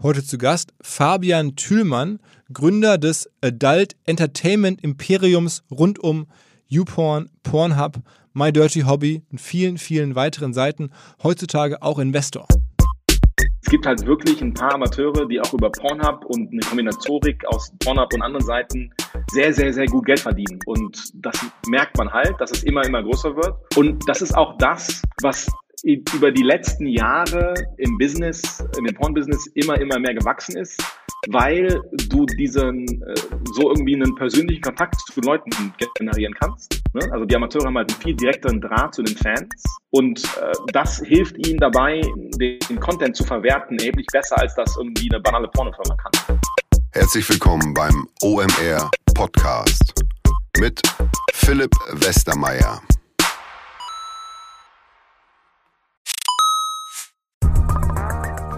Heute zu Gast Fabian Thülmann, Gründer des Adult Entertainment Imperiums rund um YouPorn, Pornhub, My Dirty Hobby und vielen, vielen weiteren Seiten. Heutzutage auch Investor. Es gibt halt wirklich ein paar Amateure, die auch über Pornhub und eine Kombinatorik aus Pornhub und anderen Seiten sehr, sehr, sehr gut Geld verdienen. Und das merkt man halt, dass es immer, immer größer wird. Und das ist auch das, was über die letzten Jahre im Business, in dem Porn-Business immer, immer mehr gewachsen ist, weil du diesen, äh, so irgendwie einen persönlichen Kontakt zu Leuten generieren kannst. Ne? Also die Amateure haben halt einen viel direkteren Draht zu den Fans und äh, das hilft ihnen dabei, den Content zu verwerten, erheblich besser, als das irgendwie eine banale Pornofirma kann. Herzlich willkommen beim OMR Podcast mit Philipp Westermeier.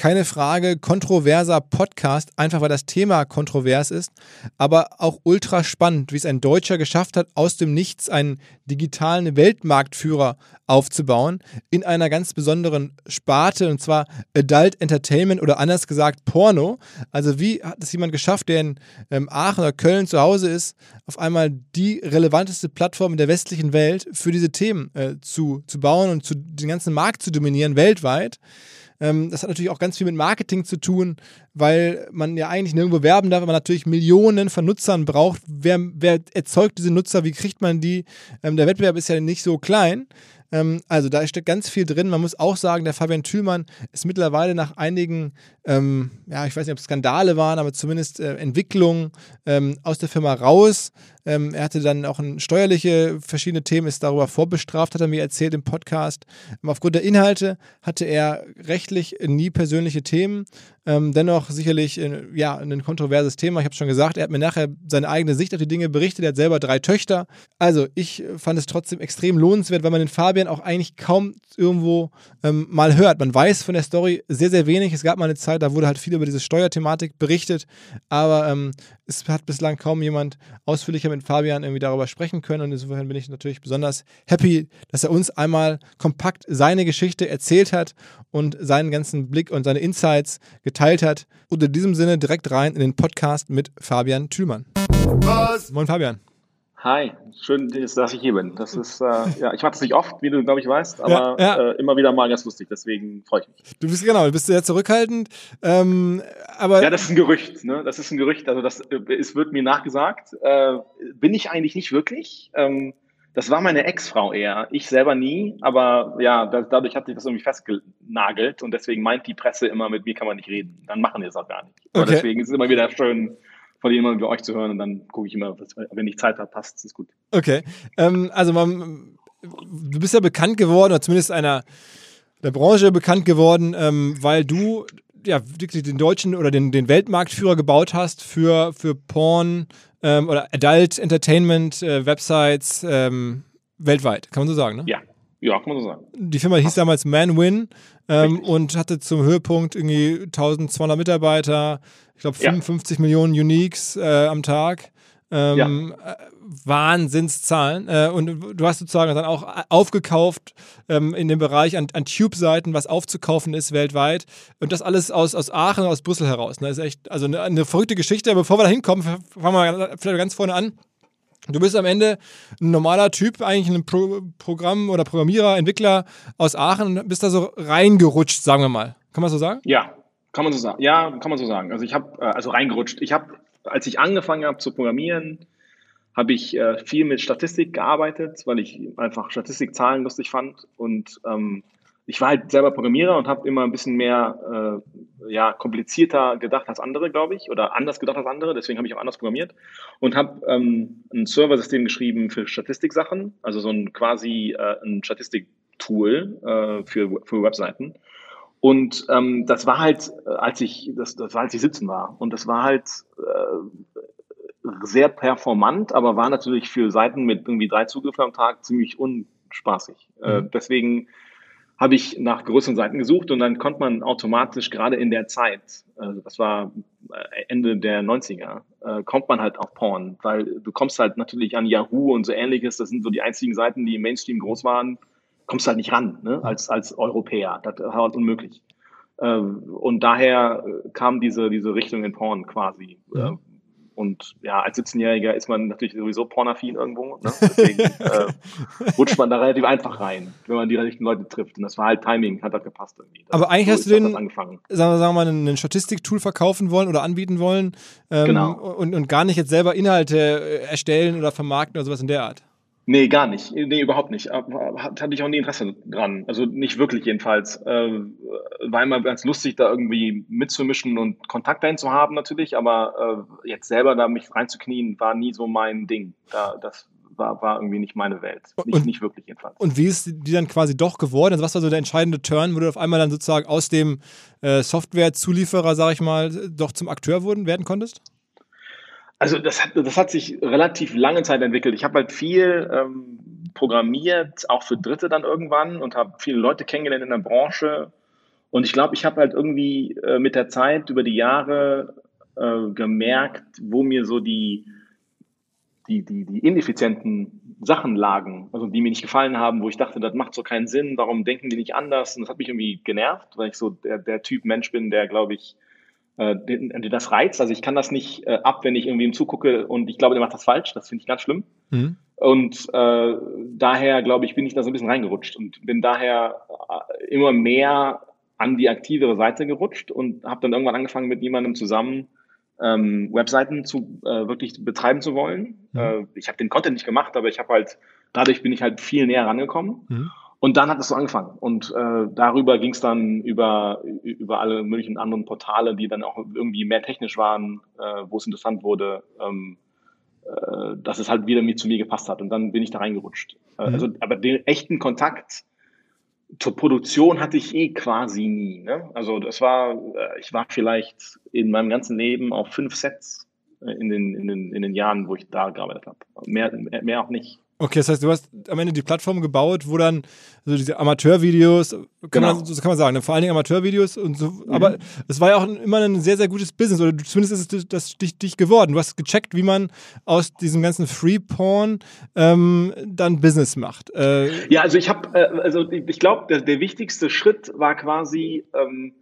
Keine Frage, kontroverser Podcast, einfach weil das Thema kontrovers ist, aber auch ultra spannend, wie es ein Deutscher geschafft hat, aus dem Nichts einen digitalen Weltmarktführer aufzubauen, in einer ganz besonderen Sparte, und zwar Adult Entertainment oder anders gesagt Porno. Also wie hat es jemand geschafft, der in ähm, Aachen oder Köln zu Hause ist, auf einmal die relevanteste Plattform in der westlichen Welt für diese Themen äh, zu, zu bauen und zu, den ganzen Markt zu dominieren weltweit. Ähm, das hat natürlich auch ganz viel mit Marketing zu tun, weil man ja eigentlich nirgendwo werben darf, aber natürlich Millionen von Nutzern braucht. Wer, wer erzeugt diese Nutzer? Wie kriegt man die? Ähm, der Wettbewerb ist ja nicht so klein. Ähm, also da steckt ganz viel drin. Man muss auch sagen, der Fabian Thülmann ist mittlerweile nach einigen, ähm, ja, ich weiß nicht, ob es Skandale waren, aber zumindest äh, Entwicklungen ähm, aus der Firma raus. Ähm, er hatte dann auch ein steuerliche verschiedene Themen, ist darüber vorbestraft, hat er mir erzählt im Podcast. Ähm, aufgrund der Inhalte hatte er rechtlich nie persönliche Themen. Ähm, dennoch sicherlich äh, ja, ein kontroverses Thema. Ich habe schon gesagt, er hat mir nachher seine eigene Sicht auf die Dinge berichtet. Er hat selber drei Töchter. Also ich fand es trotzdem extrem lohnenswert, weil man den Fabian auch eigentlich kaum irgendwo ähm, mal hört. Man weiß von der Story sehr, sehr wenig. Es gab mal eine Zeit, da wurde halt viel über diese Steuerthematik berichtet, aber ähm, es hat bislang kaum jemand ausführlicher mit Fabian irgendwie darüber sprechen können und insofern bin ich natürlich besonders happy, dass er uns einmal kompakt seine Geschichte erzählt hat und seinen ganzen Blick und seine Insights geteilt hat. Und in diesem Sinne direkt rein in den Podcast mit Fabian Thülmann. Was? Moin Fabian. Hi, schön, dass ich hier bin. Das ist, äh, ja, ich mache das nicht oft, wie du, glaube ich, weißt, aber ja, ja. Äh, immer wieder mal ganz lustig, deswegen freue ich mich. Du bist genau, du bist sehr zurückhaltend, ähm, aber... Ja, das ist ein Gerücht, ne? Das ist ein Gerücht, also das äh, es wird mir nachgesagt. Äh, bin ich eigentlich nicht wirklich. Ähm, das war meine Ex-Frau eher. Ich selber nie, aber ja, da, dadurch hat sich das irgendwie festgenagelt und deswegen meint die Presse immer, mit mir kann man nicht reden. Dann machen wir es auch gar nicht. Okay. Aber deswegen ist es immer wieder schön, von jemandem wie euch zu hören und dann gucke ich immer, wenn ich Zeit habe, passt es gut. Okay. Ähm, also man, du bist ja bekannt geworden, oder zumindest einer der Branche bekannt geworden, ähm, weil du ja wirklich den deutschen oder den, den Weltmarktführer gebaut hast für, für Porn ähm, oder Adult Entertainment äh, Websites ähm, weltweit, kann man so sagen, ne? Ja, Ja, kann man so sagen. Die Firma hieß damals ManWin ähm, und hatte zum Höhepunkt irgendwie 1200 Mitarbeiter, ich glaube 55 ja. Millionen Uniques äh, am Tag. Ähm, ja. Äh, Wahnsinnszahlen. Äh, und du hast sozusagen dann auch aufgekauft ähm, in dem Bereich an, an Tube-Seiten, was aufzukaufen ist weltweit. Und das alles aus, aus Aachen, aus Brüssel heraus. Ne? Das ist echt also eine, eine verrückte Geschichte. Bevor wir da hinkommen, fangen wir vielleicht ganz vorne an. Du bist am Ende ein normaler Typ, eigentlich ein Pro Programm- oder Programmierer, Entwickler aus Aachen und bist da so reingerutscht, sagen wir mal. Kann man so sagen? Ja, kann man so sagen. Ja, kann man so sagen. Also ich habe, äh, also reingerutscht. Ich habe, als ich angefangen habe zu programmieren, habe ich äh, viel mit Statistik gearbeitet, weil ich einfach Statistikzahlen lustig fand und ähm, ich war halt selber Programmierer und habe immer ein bisschen mehr äh, ja, komplizierter gedacht als andere, glaube ich, oder anders gedacht als andere. Deswegen habe ich auch anders programmiert und habe ähm, ein Serversystem geschrieben für Statistiksachen, also so ein quasi äh, ein Statistiktool äh, für, für Webseiten. Und ähm, das war halt, äh, als ich, das, das war, als ich sitzen war. Und das war halt äh, sehr performant, aber war natürlich für Seiten mit irgendwie drei Zugriffen am Tag ziemlich unspaßig. Äh, mhm. Deswegen habe ich nach größeren Seiten gesucht und dann konnte man automatisch gerade in der Zeit, also das war äh, Ende der 90er, äh, kommt man halt auf Porn, weil du kommst halt natürlich an Yahoo und so ähnliches, das sind so die einzigen Seiten, die im Mainstream groß waren, kommst halt nicht ran, ne, als, als Europäer, das war halt unmöglich. Äh, und daher kam diese, diese Richtung in Porn quasi. Ja. Und ja, als 17-Jähriger ist man natürlich sowieso pornaffin irgendwo. Ne? Deswegen äh, rutscht man da relativ einfach rein, wenn man die richtigen Leute trifft. Und das war halt Timing, hat halt gepasst irgendwie. Das Aber eigentlich so hast du den, sagen wir mal, ein Statistiktool verkaufen wollen oder anbieten wollen ähm, genau. und, und gar nicht jetzt selber Inhalte äh, erstellen oder vermarkten oder sowas in der Art. Nee, gar nicht. Nee, überhaupt nicht. Hatte ich auch nie Interesse dran. Also nicht wirklich jedenfalls. Äh, war immer ganz lustig, da irgendwie mitzumischen und Kontakt dahin zu haben natürlich, aber äh, jetzt selber da mich reinzuknien, war nie so mein Ding. Da, das war, war irgendwie nicht meine Welt. Nicht, und, nicht wirklich jedenfalls. Und wie ist die dann quasi doch geworden? Also was war so der entscheidende Turn, wo du auf einmal dann sozusagen aus dem äh, Software-Zulieferer, sag ich mal, doch zum Akteur wurden, werden konntest? Also das hat, das hat sich relativ lange Zeit entwickelt. Ich habe halt viel ähm, programmiert, auch für Dritte dann irgendwann und habe viele Leute kennengelernt in der Branche. Und ich glaube, ich habe halt irgendwie äh, mit der Zeit über die Jahre äh, gemerkt, wo mir so die, die, die, die ineffizienten Sachen lagen, also die mir nicht gefallen haben, wo ich dachte, das macht so keinen Sinn, warum denken die nicht anders? Und das hat mich irgendwie genervt, weil ich so der, der Typ Mensch bin, der, glaube ich, äh, das reizt. Also ich kann das nicht äh, ab, wenn ich irgendwie ihm zugucke und ich glaube, der macht das falsch. Das finde ich ganz schlimm. Mhm. Und äh, daher, glaube ich, bin ich da so ein bisschen reingerutscht und bin daher äh, immer mehr an die aktivere Seite gerutscht und habe dann irgendwann angefangen, mit jemandem zusammen ähm, Webseiten zu äh, wirklich betreiben zu wollen. Mhm. Äh, ich habe den Content nicht gemacht, aber ich habe halt, dadurch bin ich halt viel näher rangekommen. Mhm. Und dann hat es so angefangen. Und äh, darüber ging es dann über, über alle möglichen anderen Portale, die dann auch irgendwie mehr technisch waren, äh, wo es interessant wurde, ähm, äh, dass es halt wieder mit zu mir gepasst hat. Und dann bin ich da reingerutscht. Äh, mhm. Also, aber den echten Kontakt zur Produktion hatte ich eh quasi nie. Ne? Also das war, äh, ich war vielleicht in meinem ganzen Leben auf fünf Sets äh, in den, in den, in den Jahren, wo ich da gearbeitet habe. Mehr, mehr auch nicht. Okay, das heißt, du hast am Ende die Plattform gebaut, wo dann so diese Amateurvideos, kann genau. man, so kann man sagen, ne? vor allen Dingen Amateurvideos und so, mhm. aber es war ja auch immer ein sehr, sehr gutes Business, oder zumindest ist es das dich, dich geworden. Du hast gecheckt, wie man aus diesem ganzen Free-Porn ähm, dann Business macht. Äh, ja, also ich habe, äh, also ich glaube, der, der, wichtigste Schritt war quasi, ähm,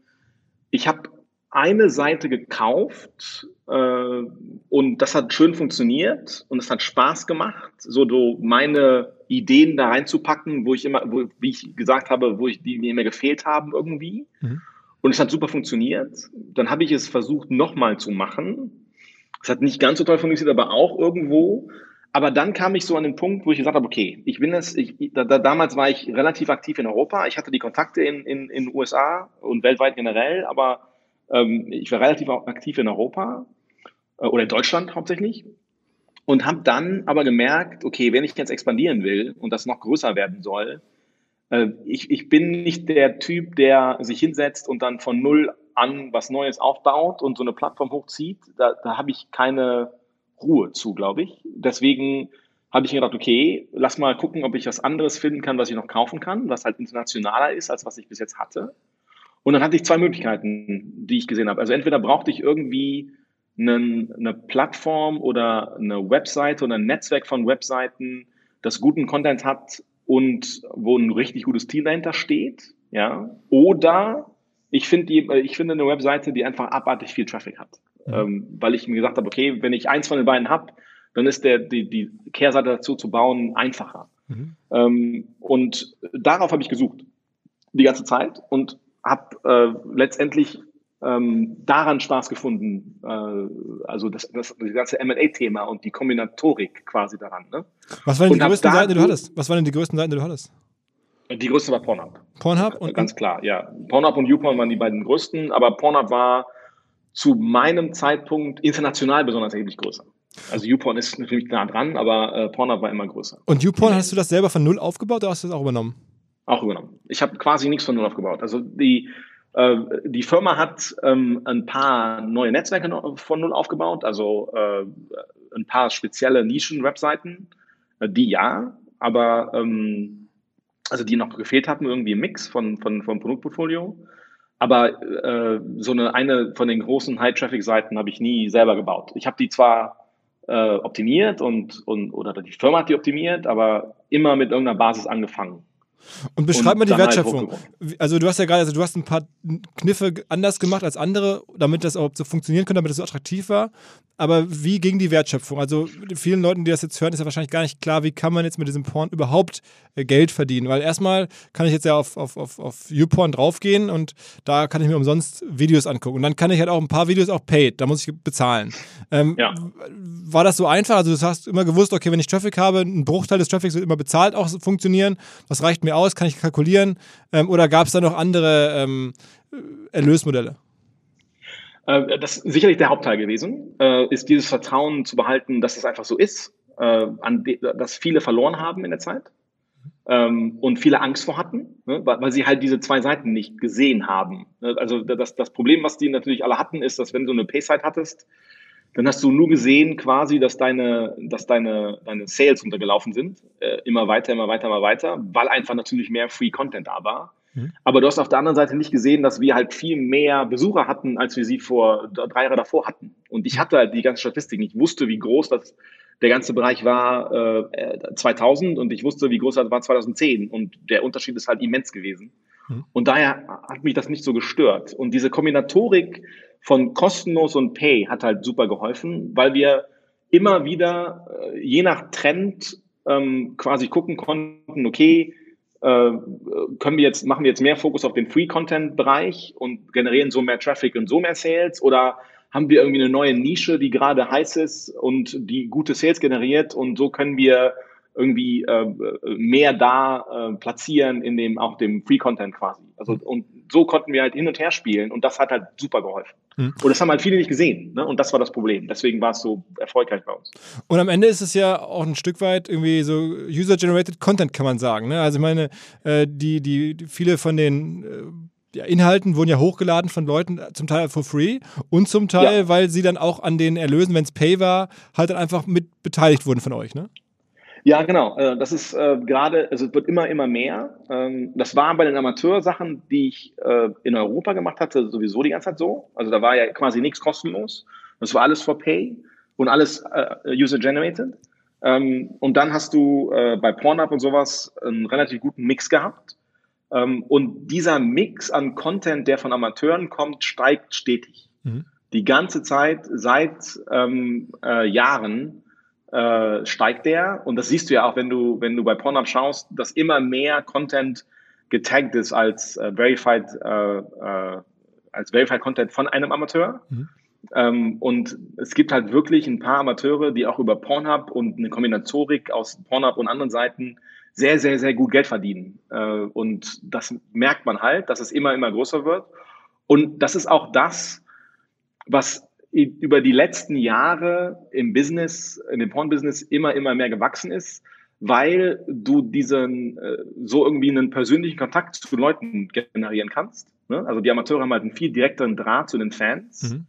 ich habe eine Seite gekauft äh, und das hat schön funktioniert und es hat Spaß gemacht, so do meine Ideen da reinzupacken, wo ich immer, wo, wie ich gesagt habe, wo ich die mir immer gefehlt haben irgendwie. Mhm. Und es hat super funktioniert. Dann habe ich es versucht nochmal zu machen. Es hat nicht ganz so toll funktioniert, aber auch irgendwo. Aber dann kam ich so an den Punkt, wo ich gesagt habe, okay, ich bin es, ich, da, da, damals war ich relativ aktiv in Europa. Ich hatte die Kontakte in, in, in USA und weltweit generell, aber ähm, ich war relativ aktiv in Europa äh, oder in Deutschland hauptsächlich und habe dann aber gemerkt, okay, wenn ich jetzt expandieren will und das noch größer werden soll, äh, ich, ich bin nicht der Typ, der sich hinsetzt und dann von null an was Neues aufbaut und so eine Plattform hochzieht. Da, da habe ich keine Ruhe zu, glaube ich. Deswegen habe ich mir gedacht, okay, lass mal gucken, ob ich was anderes finden kann, was ich noch kaufen kann, was halt internationaler ist, als was ich bis jetzt hatte. Und dann hatte ich zwei Möglichkeiten, die ich gesehen habe. Also entweder brauchte ich irgendwie einen, eine Plattform oder eine Webseite oder ein Netzwerk von Webseiten, das guten Content hat und wo ein richtig gutes Team dahinter steht, ja. Oder ich finde ich finde eine Webseite, die einfach abartig viel Traffic hat, mhm. ähm, weil ich mir gesagt habe, okay, wenn ich eins von den beiden habe, dann ist der, die, die Kehrseite dazu zu bauen einfacher. Mhm. Ähm, und darauf habe ich gesucht die ganze Zeit und habe äh, letztendlich ähm, daran Spaß gefunden, äh, also das, das, das ganze M&A-Thema und die Kombinatorik quasi daran. Ne? Was waren denn die größten Seiten, die du hattest? Was waren denn die größten Seiten, die du hattest? Die größte war Pornhub. Pornhub und ganz klar, ja. Pornhub und YouPorn waren die beiden größten, aber Pornhub war zu meinem Zeitpunkt international besonders erheblich größer. Also YouPorn ist natürlich nah dran, aber äh, Pornhub war immer größer. Und YouPorn hast du das selber von null aufgebaut oder hast du das auch übernommen? Auch übernommen. Ich habe quasi nichts von null aufgebaut. Also die, äh, die Firma hat ähm, ein paar neue Netzwerke von null aufgebaut, also äh, ein paar spezielle Nischen-Webseiten, äh, die ja, aber ähm, also die noch gefehlt hatten, irgendwie im Mix von, von, vom Produktportfolio. Aber äh, so eine, eine von den großen High-Traffic-Seiten habe ich nie selber gebaut. Ich habe die zwar äh, optimiert und, und oder die Firma hat die optimiert, aber immer mit irgendeiner Basis angefangen. Und beschreib und mal die halt Wertschöpfung. Halt also du hast ja gerade, also du hast ein paar Kniffe anders gemacht als andere, damit das auch so funktionieren könnte, damit es so attraktiv war. Aber wie ging die Wertschöpfung? Also vielen Leuten, die das jetzt hören, ist ja wahrscheinlich gar nicht klar, wie kann man jetzt mit diesem Porn überhaupt äh, Geld verdienen? Weil erstmal kann ich jetzt ja auf, auf, auf, auf YouPorn draufgehen und da kann ich mir umsonst Videos angucken. Und dann kann ich halt auch ein paar Videos auch paid, da muss ich bezahlen. Ähm, ja. War das so einfach? Also du hast immer gewusst, okay, wenn ich Traffic habe, ein Bruchteil des Traffics wird immer bezahlt auch funktionieren. Das reicht mir aus, kann ich kalkulieren. Ähm, oder gab es da noch andere ähm, Erlösmodelle? Äh, das ist sicherlich der Hauptteil gewesen, äh, ist dieses Vertrauen zu behalten, dass es einfach so ist, äh, dass viele verloren haben in der Zeit ähm, und viele Angst vor hatten, ne, weil, sie halt diese zwei Seiten nicht gesehen haben. Ne, also das, das Problem, was die natürlich alle hatten, ist, dass wenn du eine Payside hattest, dann hast du nur gesehen quasi, dass deine, dass deine, deine Sales untergelaufen sind, immer weiter, immer weiter, immer weiter, weil einfach natürlich mehr Free Content da war. Mhm. Aber du hast auf der anderen Seite nicht gesehen, dass wir halt viel mehr Besucher hatten, als wir sie vor drei Jahren davor hatten. Und ich hatte halt die ganze Statistik. Ich wusste, wie groß das der ganze Bereich war äh, 2000 und ich wusste, wie groß das war 2010. Und der Unterschied ist halt immens gewesen. Mhm. Und daher hat mich das nicht so gestört. Und diese Kombinatorik von kostenlos und Pay hat halt super geholfen, weil wir immer wieder, äh, je nach Trend, ähm, quasi gucken konnten, okay, können wir jetzt, machen wir jetzt mehr Fokus auf den Free-Content-Bereich und generieren so mehr Traffic und so mehr Sales oder haben wir irgendwie eine neue Nische, die gerade heiß ist und die gute Sales generiert und so können wir irgendwie äh, mehr da äh, platzieren in dem auch dem Free Content quasi. Also und so konnten wir halt hin und her spielen und das hat halt super geholfen. Mhm. Und das haben halt viele nicht gesehen, ne? Und das war das Problem. Deswegen war es so erfolgreich bei uns. Und am Ende ist es ja auch ein Stück weit irgendwie so User-generated Content, kann man sagen. Ne? Also ich meine, äh, die, die, viele von den äh, ja, Inhalten wurden ja hochgeladen von Leuten, zum Teil for free und zum Teil, ja. weil sie dann auch an den Erlösen, wenn es Pay war, halt dann einfach mit beteiligt wurden von euch, ne? Ja, genau. Äh, das ist äh, gerade, also es wird immer, immer mehr. Ähm, das war bei den Amateursachen, die ich äh, in Europa gemacht hatte, sowieso die ganze Zeit so. Also da war ja quasi nichts kostenlos. Das war alles for pay und alles user-generated. Ähm, und dann hast du bei Pornhub und sowas einen relativ guten Mix gehabt. Ähm, und dieser Mix an Content, der von Amateuren kommt, steigt stetig. Mhm. Die ganze Zeit seit Jahren äh, steigt der. Und das siehst du ja auch, wenn du, wenn du bei Pornhub schaust, dass immer mehr Content getaggt ist als äh, verified, äh, äh, als verified Content von einem Amateur. Mhm. Ähm, und es gibt halt wirklich ein paar Amateure, die auch über Pornhub und eine Kombinatorik aus Pornhub und anderen Seiten sehr, sehr, sehr gut Geld verdienen. Äh, und das merkt man halt, dass es immer, immer größer wird. Und das ist auch das, was über die letzten Jahre im Business, in dem Porn-Business immer, immer mehr gewachsen ist, weil du diesen, äh, so irgendwie einen persönlichen Kontakt zu Leuten generieren kannst. Ne? Also die Amateure haben halt einen viel direkteren Draht zu den Fans. Mhm.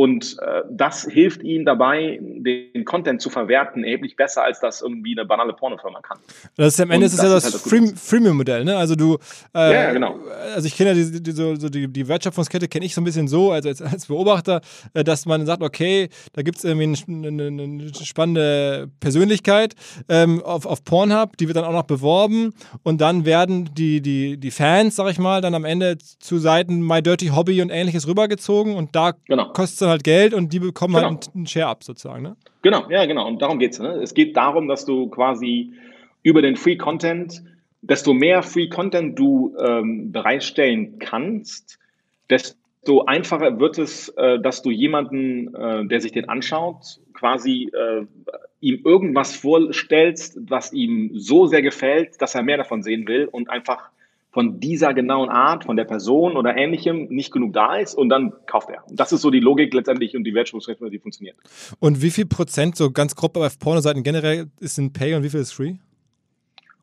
Und äh, das hilft ihnen dabei, den Content zu verwerten, erheblich besser, als das irgendwie eine banale Pornofirma kann. Das ist am Ende ist das, ja das, halt das Freemium-Modell, ne? Also du, äh, ja, genau. Also ich kenne ja die, die, so, die, die Wertschöpfungskette kenne ich so ein bisschen so, also als, als Beobachter, äh, dass man sagt, okay, da gibt es irgendwie eine, eine, eine, spannende Persönlichkeit ähm, auf, auf Pornhub, die wird dann auch noch beworben und dann werden die, die, die Fans, sag ich mal, dann am Ende zu Seiten My Dirty Hobby und ähnliches rübergezogen und da genau. kostet es halt Geld und die bekommen halt genau. halt einen Share ab sozusagen, ne? Genau, ja, genau. Und darum geht es. Ne? Es geht darum, dass du quasi über den Free Content, desto mehr Free Content du ähm, bereitstellen kannst, desto einfacher wird es, äh, dass du jemanden, äh, der sich den anschaut, quasi äh, ihm irgendwas vorstellst, was ihm so sehr gefällt, dass er mehr davon sehen will und einfach von dieser genauen Art, von der Person oder ähnlichem nicht genug da ist und dann kauft er. Und das ist so die Logik letztendlich und die Wertschöpfungsrechnung, die funktioniert. Und wie viel Prozent, so ganz grob bei Pornoseiten generell, ist in Pay und wie viel ist Free?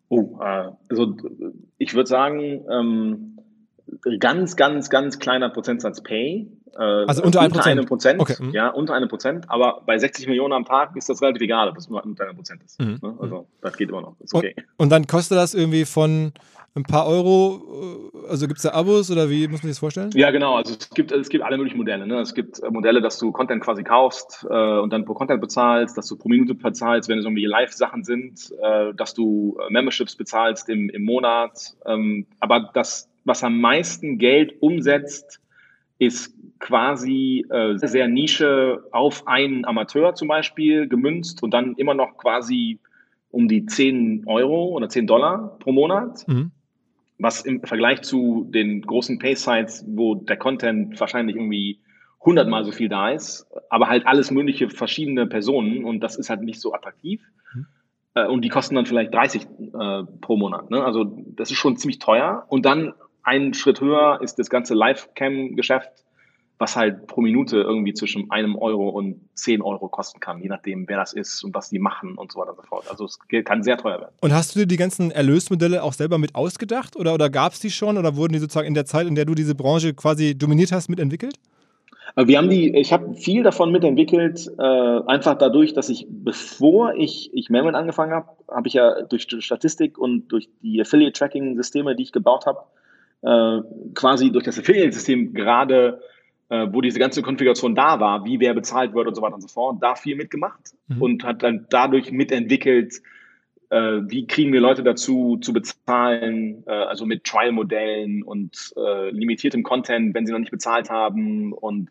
Oh, äh, also ich würde sagen, ähm, ganz, ganz, ganz kleiner Prozentsatz Pay. Äh, also unter, unter einem Prozent. Okay. Mhm. Ja, unter einem Prozent. Aber bei 60 Millionen am Tag ist das relativ egal, ob es nur unter einem Prozent ist. Mhm. Ne? Also das geht immer noch. Ist okay. Und, und dann kostet das irgendwie von ein paar Euro, äh, also gibt es da Abos oder wie muss man sich das vorstellen? Ja, genau. Also es gibt, es gibt alle möglichen Modelle. Ne? Es gibt äh, Modelle, dass du Content quasi kaufst äh, und dann pro Content bezahlst, dass du pro Minute bezahlst, wenn es irgendwie Live-Sachen sind, äh, dass du äh, Memberships bezahlst im, im Monat. Ähm, aber das, was am meisten Geld umsetzt, ist quasi äh, sehr Nische auf einen Amateur zum Beispiel gemünzt und dann immer noch quasi um die 10 Euro oder 10 Dollar pro Monat. Mhm was im Vergleich zu den großen Pay-Sites, wo der Content wahrscheinlich irgendwie hundertmal so viel da ist, aber halt alles mögliche verschiedene Personen und das ist halt nicht so attraktiv. Mhm. Äh, und die kosten dann vielleicht 30 äh, pro Monat. Ne? Also das ist schon ziemlich teuer. Und dann einen Schritt höher ist das ganze Live-Cam-Geschäft, was halt pro Minute irgendwie zwischen einem Euro und zehn Euro kosten kann, je nachdem, wer das ist und was die machen und so weiter und so fort. Also es kann sehr teuer werden. Und hast du dir die ganzen Erlösmodelle auch selber mit ausgedacht oder, oder gab es die schon oder wurden die sozusagen in der Zeit, in der du diese Branche quasi dominiert hast, mitentwickelt? Äh, wir haben die, ich habe viel davon mitentwickelt, äh, einfach dadurch, dass ich, bevor ich, ich Melman angefangen habe, habe ich ja durch Statistik und durch die Affiliate-Tracking-Systeme, die ich gebaut habe, äh, quasi durch das Affiliate-System gerade äh, wo diese ganze Konfiguration da war, wie wer bezahlt wird und so weiter und so fort, da viel mitgemacht mhm. und hat dann dadurch mitentwickelt, äh, wie kriegen wir Leute dazu zu bezahlen, äh, also mit Trial-Modellen und äh, limitiertem Content, wenn sie noch nicht bezahlt haben und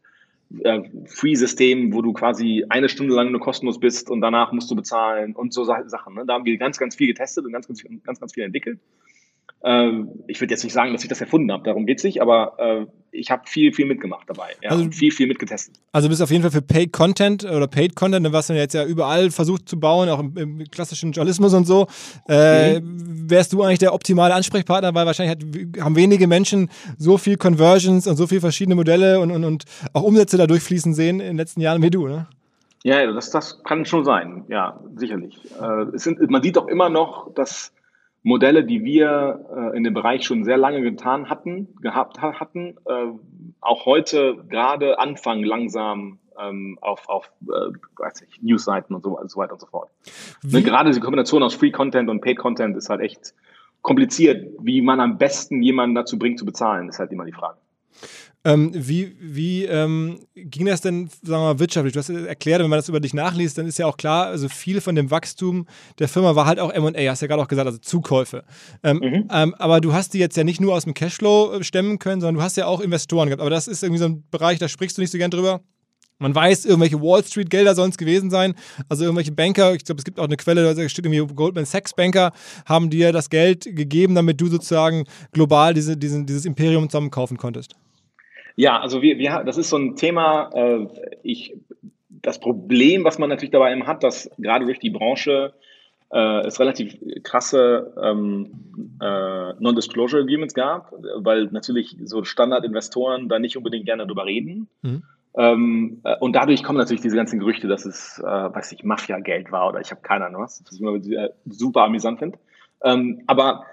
äh, Free-System, wo du quasi eine Stunde lang nur kostenlos bist und danach musst du bezahlen und so Sachen. Ne? Da haben wir ganz, ganz viel getestet und ganz, ganz, ganz, ganz viel entwickelt. Ähm, ich würde jetzt nicht sagen, dass ich das erfunden habe, darum geht es nicht, aber äh, ich habe viel, viel mitgemacht dabei. Ja, also, viel, viel mitgetestet. Also du bist auf jeden Fall für Paid Content oder Paid Content, ne, was man jetzt ja überall versucht zu bauen, auch im, im klassischen Journalismus und so. Äh, mhm. Wärst du eigentlich der optimale Ansprechpartner, weil wahrscheinlich hat, haben wenige Menschen so viel Conversions und so viele verschiedene Modelle und, und, und auch Umsätze da durchfließen sehen in den letzten Jahren wie du, ne? Ja, das, das kann schon sein, ja, sicherlich. Äh, sind, man sieht doch immer noch, dass Modelle, die wir äh, in dem Bereich schon sehr lange getan hatten, gehabt hatten, äh, auch heute gerade anfangen langsam ähm, auf, auf äh, weiß ich, Newsseiten und so, so weiter und so fort. Ne, gerade die Kombination aus Free Content und Paid Content ist halt echt kompliziert. Wie man am besten jemanden dazu bringt zu bezahlen, ist halt immer die Frage. Ähm, wie wie ähm, ging das denn, sagen wir mal, wirtschaftlich? Du hast erklärt, wenn man das über dich nachliest, dann ist ja auch klar, also viel von dem Wachstum der Firma war halt auch M&A, hast du ja gerade auch gesagt, also Zukäufe. Ähm, mhm. Ähm, aber du hast die jetzt ja nicht nur aus dem Cashflow äh, stemmen können, sondern du hast ja auch Investoren gehabt. Aber das ist irgendwie so ein Bereich, da sprichst du nicht so gern drüber. Man weiß, irgendwelche Wall Street Gelder sollen es gewesen sein. Also irgendwelche Banker, ich glaube, es gibt auch eine Quelle, da steht irgendwie Goldman Sachs Banker, haben dir das Geld gegeben, damit du sozusagen global diese, diesen, dieses Imperium zusammenkaufen konntest. Ja, also wir, wir, das ist so ein Thema, äh, ich, das Problem, was man natürlich dabei eben hat, dass gerade durch die Branche äh, es relativ krasse ähm, äh, Non-Disclosure Agreements gab, weil natürlich so Standardinvestoren da nicht unbedingt gerne drüber reden. Mhm. Ähm, äh, und dadurch kommen natürlich diese ganzen Gerüchte, dass es, äh, weiß ich, Mafia-Geld war oder ich habe keine Ahnung was, was ich immer super amüsant finde. Ähm, aber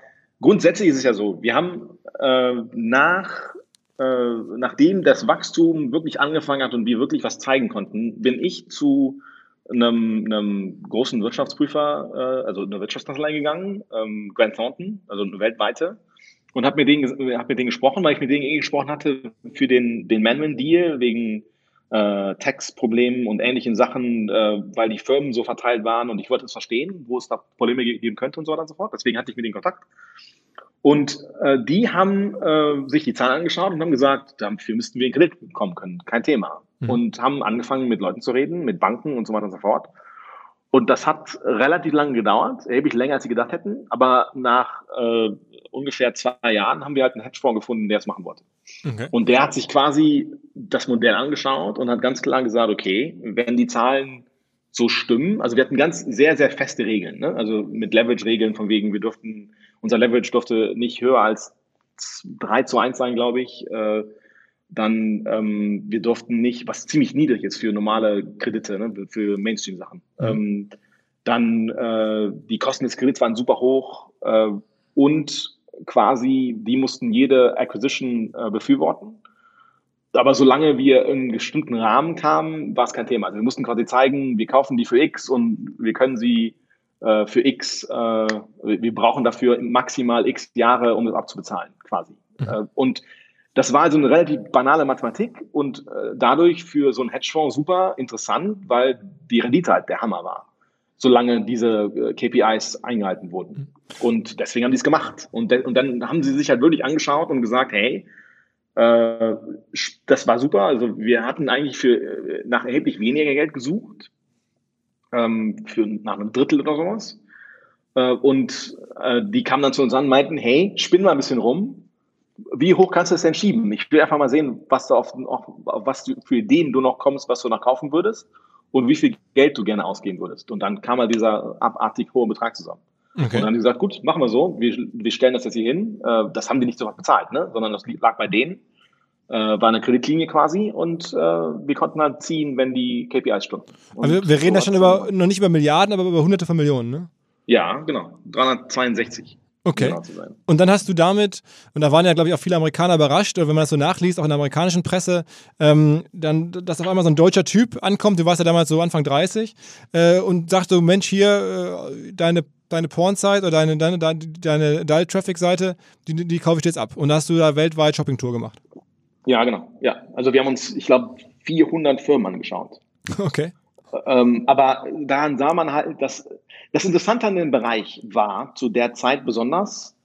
grundsätzlich ist es ja so, wir haben äh, nach äh, nachdem das Wachstum wirklich angefangen hat und wir wirklich was zeigen konnten, bin ich zu einem, einem großen Wirtschaftsprüfer, äh, also einer Wirtschaftskanzlei gegangen, ähm, Grant Thornton, also eine weltweite, und habe mit, denen, hab mit denen gesprochen, weil ich mit denen eh gesprochen hatte für den, den Manman-Deal wegen äh, Tax-Problemen und ähnlichen Sachen, äh, weil die Firmen so verteilt waren und ich wollte es verstehen, wo es da Probleme geben könnte und so weiter und so fort. Deswegen hatte ich mit denen Kontakt. Und äh, die haben äh, sich die Zahlen angeschaut und haben gesagt, dafür müssten wir in Kredit bekommen können, kein Thema. Mhm. Und haben angefangen mit Leuten zu reden, mit Banken und so weiter und so fort. Und das hat relativ lange gedauert, erheblich länger, als sie gedacht hätten. Aber nach äh, ungefähr zwei Jahren haben wir halt einen Hedgefonds gefunden, der es machen wollte. Okay. Und der hat sich quasi das Modell angeschaut und hat ganz klar gesagt, okay, wenn die Zahlen so stimmen, also wir hatten ganz sehr, sehr feste Regeln, ne? also mit Leverage-Regeln von wegen, wir durften, unser Leverage durfte nicht höher als 3 zu 1 sein, glaube ich. Äh, dann, ähm, wir durften nicht, was ziemlich niedrig ist für normale Kredite, ne? für Mainstream-Sachen. Mhm. Ähm, dann äh, die Kosten des Kredits waren super hoch äh, und quasi, die mussten jede Acquisition äh, befürworten. Aber solange wir in einen bestimmten Rahmen kamen, war es kein Thema. Also wir mussten quasi zeigen, wir kaufen die für X und wir können sie äh, für X, äh, wir brauchen dafür maximal X Jahre, um das abzubezahlen, quasi. Mhm. Äh, und das war also eine relativ banale Mathematik und äh, dadurch für so einen Hedgefonds super interessant, weil die Rendite halt der Hammer war solange diese äh, KPIs eingehalten wurden. Mhm. Und deswegen haben die es gemacht. Und, und dann haben sie sich halt wirklich angeschaut und gesagt, hey, äh, das war super. Also wir hatten eigentlich für nach erheblich weniger Geld gesucht, ähm, für nach einem Drittel oder sowas. Äh, und äh, die kamen dann zu uns an und meinten, hey, spinn mal ein bisschen rum. Wie hoch kannst du es denn schieben? Ich will einfach mal sehen, was da auf, auf, was du, für Ideen du noch kommst, was du noch kaufen würdest und wie viel Geld du gerne ausgeben würdest. Und dann kam halt dieser abartig hohe Betrag zusammen. Okay. Und dann haben die gesagt, gut, machen wir so, wir, wir stellen das jetzt hier hin. Äh, das haben die nicht sofort bezahlt, ne? sondern das lag bei denen. Äh, war eine Kreditlinie quasi und äh, wir konnten halt ziehen, wenn die KPIs stunden. Also wir reden so da schon über, noch nicht über Milliarden, aber über hunderte von Millionen, ne? Ja, genau. 362. Okay. Genau und dann hast du damit, und da waren ja, glaube ich, auch viele Amerikaner überrascht, oder wenn man das so nachliest, auch in der amerikanischen Presse, ähm, dann, dass auf einmal so ein deutscher Typ ankommt, du warst ja damals so Anfang 30, äh, und sagt so, Mensch, hier, äh, deine deine Porn-Site oder deine, deine, deine, deine Dial-Traffic-Seite, die, die kaufe ich jetzt ab. Und da hast du da weltweit Shopping-Tour gemacht. Ja, genau. Ja, also wir haben uns, ich glaube, 400 Firmen angeschaut. Okay. Ähm, aber daran sah man halt, dass das Interessante an dem Bereich war, zu der Zeit besonders,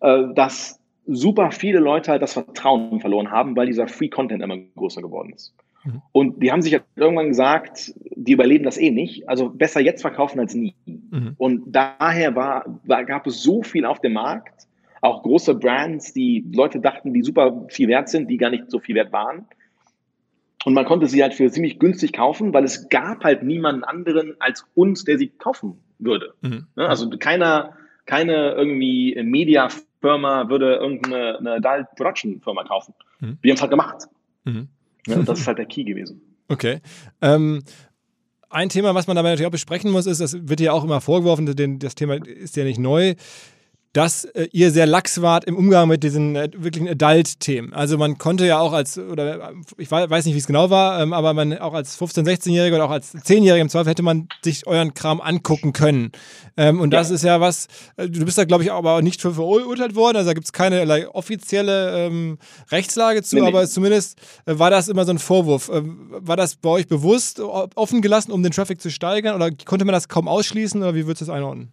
äh, dass super viele Leute halt das Vertrauen verloren haben, weil dieser Free Content immer größer geworden ist. Mhm. Und die haben sich halt irgendwann gesagt, die überleben das eh nicht, also besser jetzt verkaufen als nie. Mhm. Und daher war, war, gab es so viel auf dem Markt, auch große Brands, die Leute dachten, die super viel wert sind, die gar nicht so viel wert waren. Und man konnte sie halt für ziemlich günstig kaufen, weil es gab halt niemanden anderen als uns, der sie kaufen würde. Mhm. Ne? Also keiner, keine irgendwie Media-Firma würde irgendeine eine Adult Production-Firma kaufen. Mhm. Wir haben es halt gemacht. Mhm. Ja, das ist halt der Key gewesen. Okay. Ähm, ein Thema, was man dabei natürlich auch besprechen muss, ist, das wird ja auch immer vorgeworfen, denn das Thema ist ja nicht neu dass äh, ihr sehr lax wart im Umgang mit diesen äh, wirklichen Adult-Themen. Also man konnte ja auch als, oder äh, ich weiß nicht, wie es genau war, ähm, aber man auch als 15-, 16-Jähriger oder auch als 10-Jähriger im Zweifel hätte man sich euren Kram angucken können. Ähm, und das ja. ist ja was, äh, du bist da glaube ich aber auch nicht für verurteilt worden, also da gibt es keine offizielle ähm, Rechtslage zu, nee, aber nee. zumindest äh, war das immer so ein Vorwurf. Ähm, war das bei euch bewusst offen gelassen, um den Traffic zu steigern oder konnte man das kaum ausschließen oder wie würdest du das einordnen?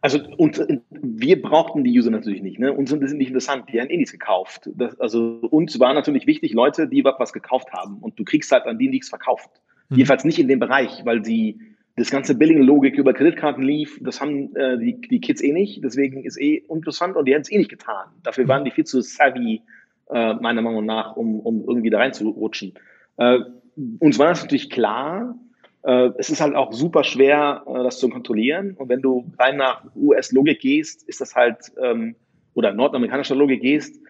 Also und, wir brauchten die User natürlich nicht. Ne? Uns sind das nicht interessant. Die haben eh nichts gekauft. Das, also uns war natürlich wichtig Leute, die was gekauft haben. Und du kriegst halt an die nichts verkauft. Mhm. Jedenfalls nicht in dem Bereich, weil die das ganze Billing-Logik über Kreditkarten lief. Das haben äh, die, die Kids eh nicht. Deswegen ist eh interessant und die haben es eh nicht getan. Dafür waren die viel zu savvy, äh, meiner Meinung nach, um, um irgendwie da reinzurutschen. Äh, uns war das natürlich klar, es ist halt auch super schwer, äh, das zu kontrollieren. Und wenn du rein nach US-Logik gehst, ist das halt, ähm, oder nordamerikanischer Logik gehst,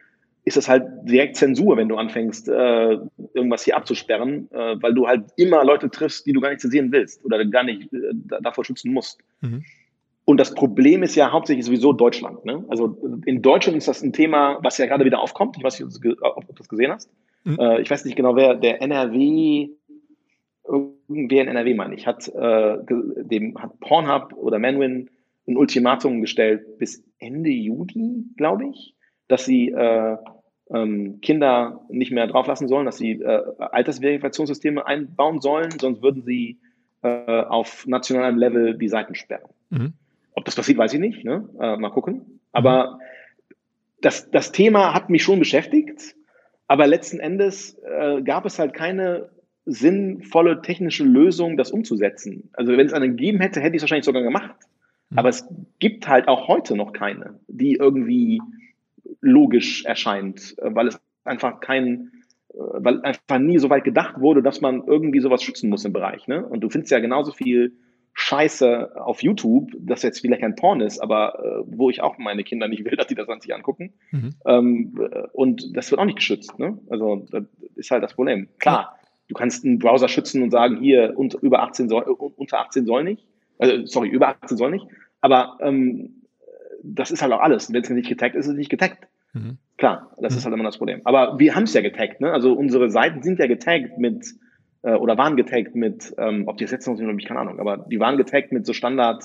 ist das halt direkt Zensur, wenn du anfängst, äh, irgendwas hier abzusperren, äh, weil du halt immer Leute triffst, die du gar nicht zensieren willst oder gar nicht äh, davor schützen musst. Mhm. Und das Problem ist ja hauptsächlich sowieso Deutschland. Ne? Also in Deutschland ist das ein Thema, was ja gerade wieder aufkommt. Ich weiß nicht, ob du das gesehen hast. Mhm. Äh, ich weiß nicht genau, wer der NRW, irgendwer in NRW meine ich, hat, äh, dem hat Pornhub oder Manwin ein Ultimatum gestellt bis Ende Juni, glaube ich, dass sie äh, ähm, Kinder nicht mehr drauflassen sollen, dass sie äh, Altersverifikationssysteme einbauen sollen, sonst würden sie äh, auf nationalem Level die Seiten sperren. Mhm. Ob das passiert, weiß ich nicht. Ne? Äh, mal gucken. Aber mhm. das, das Thema hat mich schon beschäftigt. Aber letzten Endes äh, gab es halt keine sinnvolle technische Lösung, das umzusetzen. Also wenn es eine gegeben hätte, hätte ich es wahrscheinlich sogar gemacht. Mhm. Aber es gibt halt auch heute noch keine, die irgendwie logisch erscheint, äh, weil es einfach kein, äh, weil einfach nie so weit gedacht wurde, dass man irgendwie sowas schützen muss im Bereich. Ne? Und du findest ja genauso viel Scheiße auf YouTube, das jetzt vielleicht kein Porn ist, aber äh, wo ich auch meine Kinder nicht will, dass die das an sich angucken. Mhm. Ähm, und das wird auch nicht geschützt. Ne? Also das ist halt das Problem. Klar, du kannst einen Browser schützen und sagen, hier unter, über 18 soll, unter 18 soll nicht. Also, sorry, über 18 soll nicht. Aber ähm, das ist halt auch alles. Wenn es nicht getaggt ist, ist es nicht getaggt. Mhm. Klar, das mhm. ist halt immer das Problem. Aber wir haben es ja getaggt. Ne? Also unsere Seiten sind ja getaggt mit äh, oder waren getaggt mit, ähm, ob die es jetzt noch sind, habe ich keine Ahnung, aber die waren getaggt mit so Standard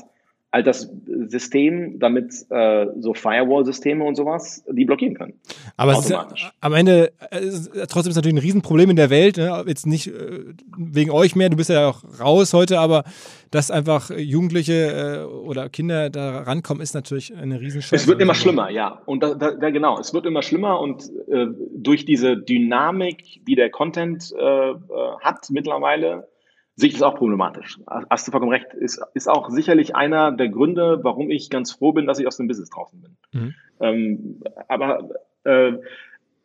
System, damit äh, so Firewall-Systeme und sowas die blockieren können. Aber es ist am Ende äh, trotzdem ist natürlich ein Riesenproblem in der Welt. Ne? Jetzt nicht äh, wegen euch mehr, du bist ja auch raus heute, aber dass einfach Jugendliche äh, oder Kinder da rankommen, ist natürlich eine Riesenchance. Es wird immer schlimmer, ja. Und da, da, da, genau, es wird immer schlimmer und äh, durch diese Dynamik, die der Content äh, äh hat mittlerweile, sehe ich das auch problematisch. Hast du vollkommen recht. Ist, ist auch sicherlich einer der Gründe, warum ich ganz froh bin, dass ich aus dem Business draußen bin. Mhm. Ähm, aber äh,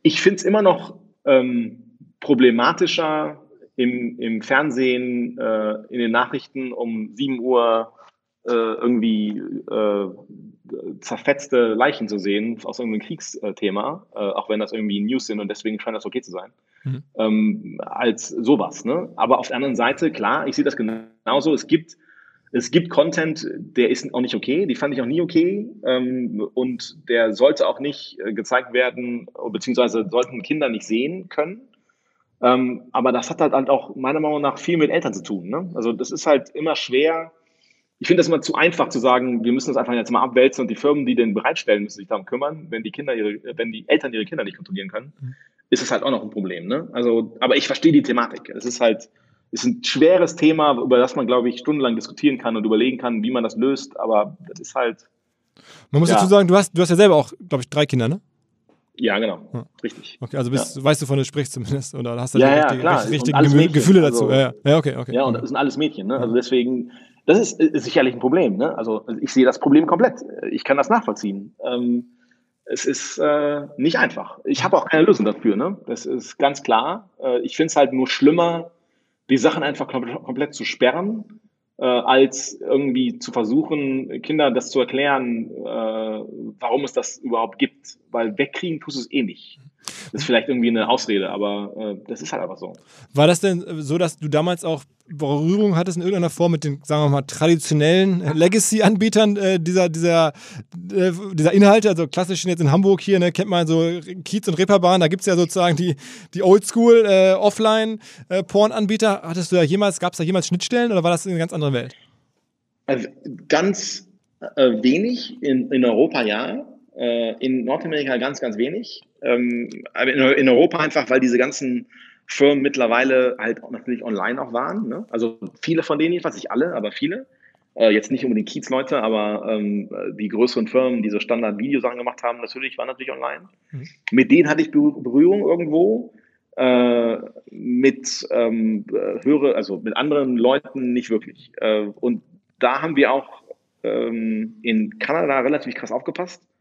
ich finde es immer noch ähm, problematischer, im, im Fernsehen, äh, in den Nachrichten um 7 Uhr äh, irgendwie äh, zerfetzte Leichen zu sehen aus irgendeinem Kriegsthema, äh, auch wenn das irgendwie News sind und deswegen scheint das okay zu sein, mhm. ähm, als sowas. Ne? Aber auf der anderen Seite, klar, ich sehe das genauso. Es gibt, es gibt Content, der ist auch nicht okay, die fand ich auch nie okay ähm, und der sollte auch nicht äh, gezeigt werden, beziehungsweise sollten Kinder nicht sehen können. Ähm, aber das hat halt auch meiner Meinung nach viel mit Eltern zu tun. Ne? Also das ist halt immer schwer, ich finde das immer zu einfach zu sagen, wir müssen das einfach jetzt mal abwälzen und die Firmen, die den bereitstellen, müssen sich darum kümmern, wenn die Kinder ihre, wenn die Eltern ihre Kinder nicht kontrollieren können, mhm. ist es halt auch noch ein Problem. Ne? Also, aber ich verstehe die Thematik. Es ist halt, es ist ein schweres Thema, über das man, glaube ich, stundenlang diskutieren kann und überlegen kann, wie man das löst, aber das ist halt. Man muss ja. dazu sagen, du hast, du hast ja selber auch, glaube ich, drei Kinder, ne? Ja, genau. Ja. Richtig. Okay, also bist, ja. weißt du, von der sprichst zumindest? Oder hast du ja, ja, richtige, richtigen Gefühle Mädchen. dazu? Also, ja, ja, okay, okay. Ja, und das sind alles Mädchen. Ne? Also deswegen, das ist, ist sicherlich ein Problem. Ne? Also ich sehe das Problem komplett. Ich kann das nachvollziehen. Ähm, es ist äh, nicht einfach. Ich habe auch keine Lösung dafür. Ne? Das ist ganz klar. Äh, ich finde es halt nur schlimmer, die Sachen einfach komplett, komplett zu sperren, äh, als irgendwie zu versuchen, Kindern das zu erklären, äh, warum es das überhaupt gibt. Weil wegkriegen tust du es eh nicht. Das ist vielleicht irgendwie eine Ausrede, aber äh, das ist halt einfach so. War das denn so, dass du damals auch Berührung hattest in irgendeiner Form mit den, sagen wir mal, traditionellen Legacy-Anbietern äh, dieser, dieser, äh, dieser Inhalte? Also klassisch jetzt in Hamburg hier, ne, kennt man so Kiez und Reeperbahn, da gibt es ja sozusagen die, die Oldschool äh, Offline-Porn-Anbieter. Hattest du da jemals, gab es da jemals Schnittstellen oder war das eine ganz andere Welt? Also ganz äh, wenig, in, in Europa ja, äh, in Nordamerika ganz, ganz wenig. Ähm, in Europa einfach, weil diese ganzen Firmen mittlerweile halt natürlich online auch waren. Ne? Also viele von denen jedenfalls, nicht alle, aber viele. Äh, jetzt nicht unbedingt Kiez-Leute, aber ähm, die größeren Firmen, die so Standard-Videosachen gemacht haben, natürlich, waren natürlich online. Mhm. Mit denen hatte ich Berührung irgendwo. Äh, mit ähm, höre, also mit anderen Leuten nicht wirklich. Äh, und da haben wir auch ähm, in Kanada relativ krass aufgepasst äh,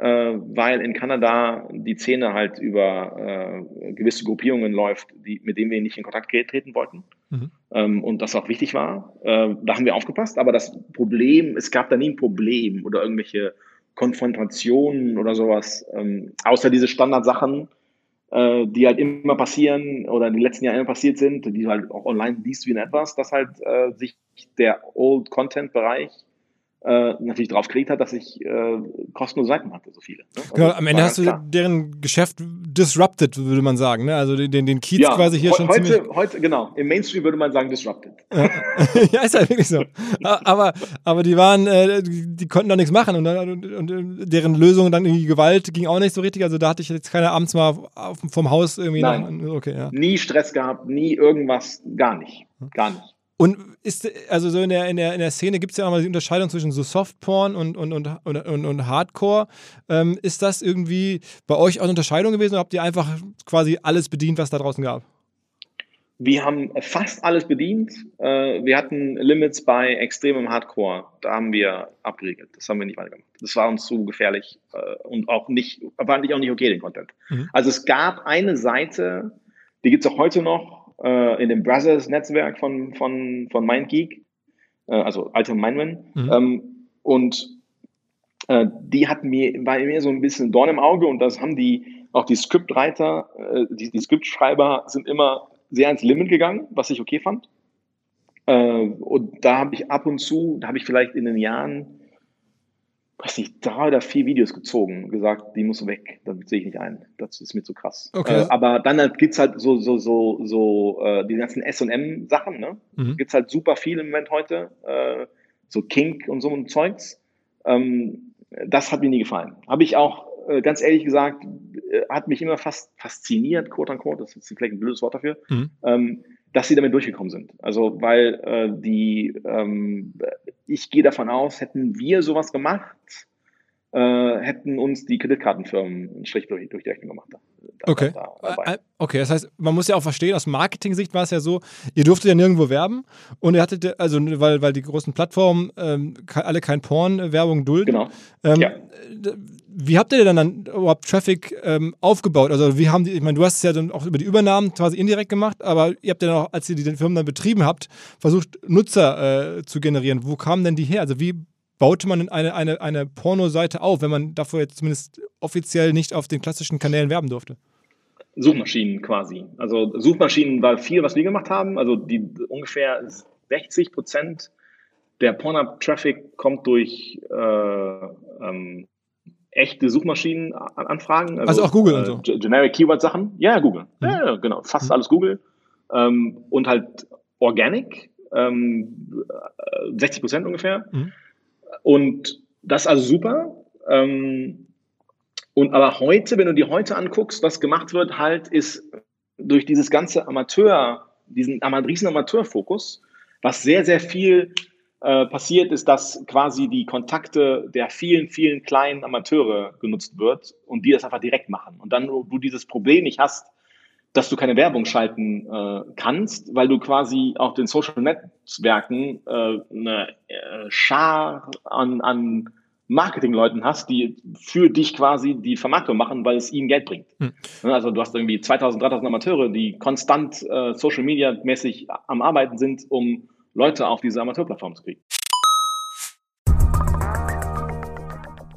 weil in Kanada die Szene halt über äh, gewisse Gruppierungen läuft, die, mit denen wir nicht in Kontakt treten wollten. Mhm. Ähm, und das auch wichtig war. Äh, da haben wir aufgepasst, aber das Problem, es gab da nie ein Problem oder irgendwelche Konfrontationen oder sowas, ähm, außer diese Standardsachen, äh, die halt immer passieren oder in den letzten Jahren immer passiert sind, die halt auch online liest wie in etwas, dass halt äh, sich der Old Content Bereich äh, natürlich drauf gekriegt hat, dass ich äh, kostenlose Seiten hatte, so viele. Ne? Also genau, am Ende hast du klar. deren Geschäft disrupted, würde man sagen. Ne? Also den, den Kiez ja, quasi hier schon heute, ziemlich... Heute, genau, im Mainstream würde man sagen disrupted. ja, ist halt wirklich so. aber, aber die waren, äh, die konnten doch nichts machen und, und, und, deren Lösung dann irgendwie Gewalt ging auch nicht so richtig. Also da hatte ich jetzt keine abends mal vom Haus irgendwie... Nein, nach, okay, ja. nie Stress gehabt, nie irgendwas, gar nicht. Gar nicht. Und ist, also so in der, in der, in der Szene gibt es ja auch mal die Unterscheidung zwischen so Softporn und, und, und, und, und Hardcore. Ähm, ist das irgendwie bei euch auch eine Unterscheidung gewesen oder habt ihr einfach quasi alles bedient, was da draußen gab? Wir haben fast alles bedient. Äh, wir hatten Limits bei extremem Hardcore. Da haben wir abgeriegelt. Das haben wir nicht weitergemacht. Das war uns zu gefährlich äh, und auch nicht, war eigentlich auch nicht okay, den Content. Mhm. Also es gab eine Seite, die gibt es auch heute noch, äh, in dem Brothers-Netzwerk von, von, von MindGeek, äh, also Alter Mindman. Mhm. Ähm, und äh, die hat mir, war mir so ein bisschen Dorn im Auge und das haben die, auch die Scriptwriter, äh, die, die Scriptschreiber sind immer sehr ans Limit gegangen, was ich okay fand. Äh, und da habe ich ab und zu, da habe ich vielleicht in den Jahren weiß nicht, drei oder vier Videos gezogen, gesagt, die muss weg, das sehe ich nicht ein. Das ist mir zu krass. Okay. Äh, aber dann halt gibt's halt so, so, so, so, äh, die ganzen SM-Sachen, ne? Mhm. Gibt's halt super viel im Moment heute, äh, so Kink und so ein Zeugs. Ähm, das hat mir nie gefallen. Habe ich auch, äh, ganz ehrlich gesagt, äh, hat mich immer fast fasziniert, quote unquote, das ist vielleicht ein blödes Wort dafür. Mhm. Ähm, dass sie damit durchgekommen sind. Also weil äh, die, ähm, ich gehe davon aus, hätten wir sowas gemacht, äh, hätten uns die Kreditkartenfirmen einen Strich durch, durch die Rechnung gemacht. Da, okay. Da, da äh, okay, das heißt, man muss ja auch verstehen, aus Marketing-Sicht war es ja so, ihr durftet ja nirgendwo werben und ihr hattet, also weil, weil die großen Plattformen ähm, alle kein Porn-Werbung dulden. Genau. Ähm, ja. Wie habt ihr denn dann überhaupt Traffic ähm, aufgebaut? Also wie haben die, ich meine, du hast es ja dann auch über die Übernahmen quasi indirekt gemacht, aber ihr habt ja dann auch, als ihr die Firmen dann betrieben habt, versucht, Nutzer äh, zu generieren. Wo kamen denn die her? Also wie baute man eine, eine, eine Pornoseite auf, wenn man davor jetzt zumindest offiziell nicht auf den klassischen Kanälen werben durfte? Suchmaschinen quasi. Also Suchmaschinen war viel, was wir gemacht haben. Also die ungefähr 60 Prozent der Pornhub-Traffic kommt durch äh, ähm, echte Suchmaschinenanfragen. Also, also, auch Google äh, und so. Generic Keyword-Sachen. Ja, Google. Mhm. Ja, genau. Fast mhm. alles Google. Ähm, und halt Organic. Ähm, 60 Prozent ungefähr. Mhm. Und das ist also super. Ähm, und aber heute, wenn du dir heute anguckst, was gemacht wird, halt ist durch dieses ganze Amateur, diesen riesen Amateurfokus, was sehr, sehr viel äh, passiert, ist, dass quasi die Kontakte der vielen, vielen kleinen Amateure genutzt wird und die das einfach direkt machen. Und dann du dieses Problem nicht hast, dass du keine Werbung schalten äh, kannst, weil du quasi auf den Social Netzwerken äh, eine äh, Schar an, an Marketingleuten hast, die für dich quasi die Vermarktung machen, weil es ihnen Geld bringt. Hm. Ne, also du hast irgendwie 2000, 3000 Amateure, die konstant äh, Social Media mäßig am Arbeiten sind, um Leute auf diese Amateurplattform zu kriegen.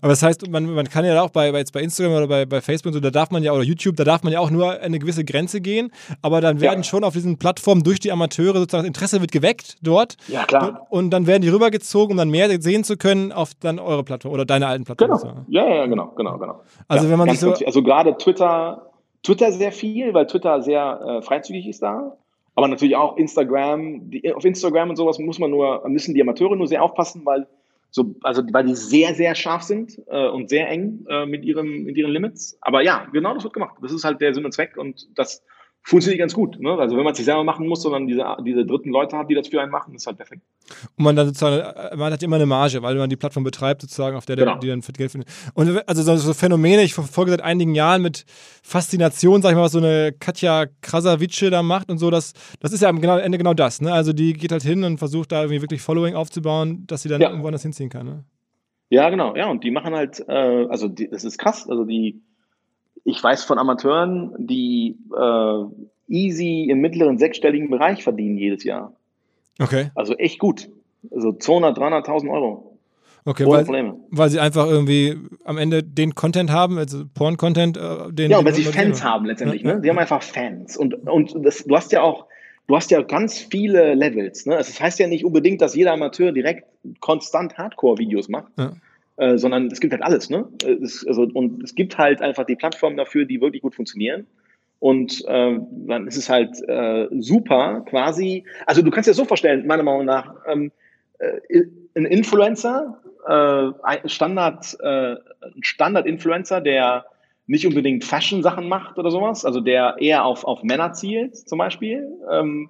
Aber das heißt, man, man kann ja auch bei, bei, jetzt bei Instagram oder bei, bei Facebook so, da darf man ja, oder YouTube, da darf man ja auch nur eine gewisse Grenze gehen. Aber dann werden ja. schon auf diesen Plattformen durch die Amateure sozusagen das Interesse wird geweckt dort. Ja, klar. Und dann werden die rübergezogen, um dann mehr sehen zu können auf dann eure Plattform oder deine alten Plattformen. Genau. Ja, ja, genau, genau, genau. Also ja, wenn man sich so. Also gerade Twitter, Twitter sehr viel, weil Twitter sehr äh, freizügig ist da. Aber natürlich auch Instagram, die, auf Instagram und sowas muss man nur, müssen die Amateure nur sehr aufpassen, weil so, also weil die sehr, sehr scharf sind äh, und sehr eng äh, mit, ihrem, mit ihren Limits. Aber ja, genau das wird gemacht. Das ist halt der Sinn und Zweck und das funktioniert ganz gut. Ne? Also wenn man es nicht selber machen muss, sondern diese, diese dritten Leute hat, die das für einen machen, ist halt perfekt. Und man dann sozusagen, man hat immer eine Marge, weil man die Plattform betreibt, sozusagen, auf der genau. die dann für Geld findet. Und also so, so Phänomene, ich verfolge seit einigen Jahren mit Faszination, sag ich mal, was so eine Katja Krasavice da macht und so, das, das ist ja am Ende genau das. Ne? Also die geht halt hin und versucht da irgendwie wirklich Following aufzubauen, dass sie dann ja. irgendwo anders hinziehen kann. Ne? Ja, genau. Ja, und die machen halt, äh, also die, das ist krass, also die ich weiß von Amateuren, die äh, easy im mittleren sechsstelligen Bereich verdienen jedes Jahr. Okay. Also echt gut. Also 200, 300.000 Euro. Okay, Ohne weil, Probleme. weil sie einfach irgendwie am Ende den Content haben, also Porn-Content, äh, den. Ja, weil sie Fans haben letztendlich, ja, ne? Die haben einfach Fans. Und, und das, du hast ja auch, du hast ja ganz viele Levels, ne? Also das heißt ja nicht unbedingt, dass jeder Amateur direkt konstant Hardcore-Videos macht. Ja. Äh, sondern es gibt halt alles. Ne? Es, also, und es gibt halt einfach die Plattformen dafür, die wirklich gut funktionieren. Und äh, dann ist es halt äh, super, quasi. Also du kannst dir das so vorstellen, meiner Meinung nach, ähm, äh, ein Influencer, äh, ein Standard, äh, ein Standard-Influencer, der nicht unbedingt Fashion-Sachen macht oder sowas, also der eher auf, auf Männer zielt, zum Beispiel. Ähm,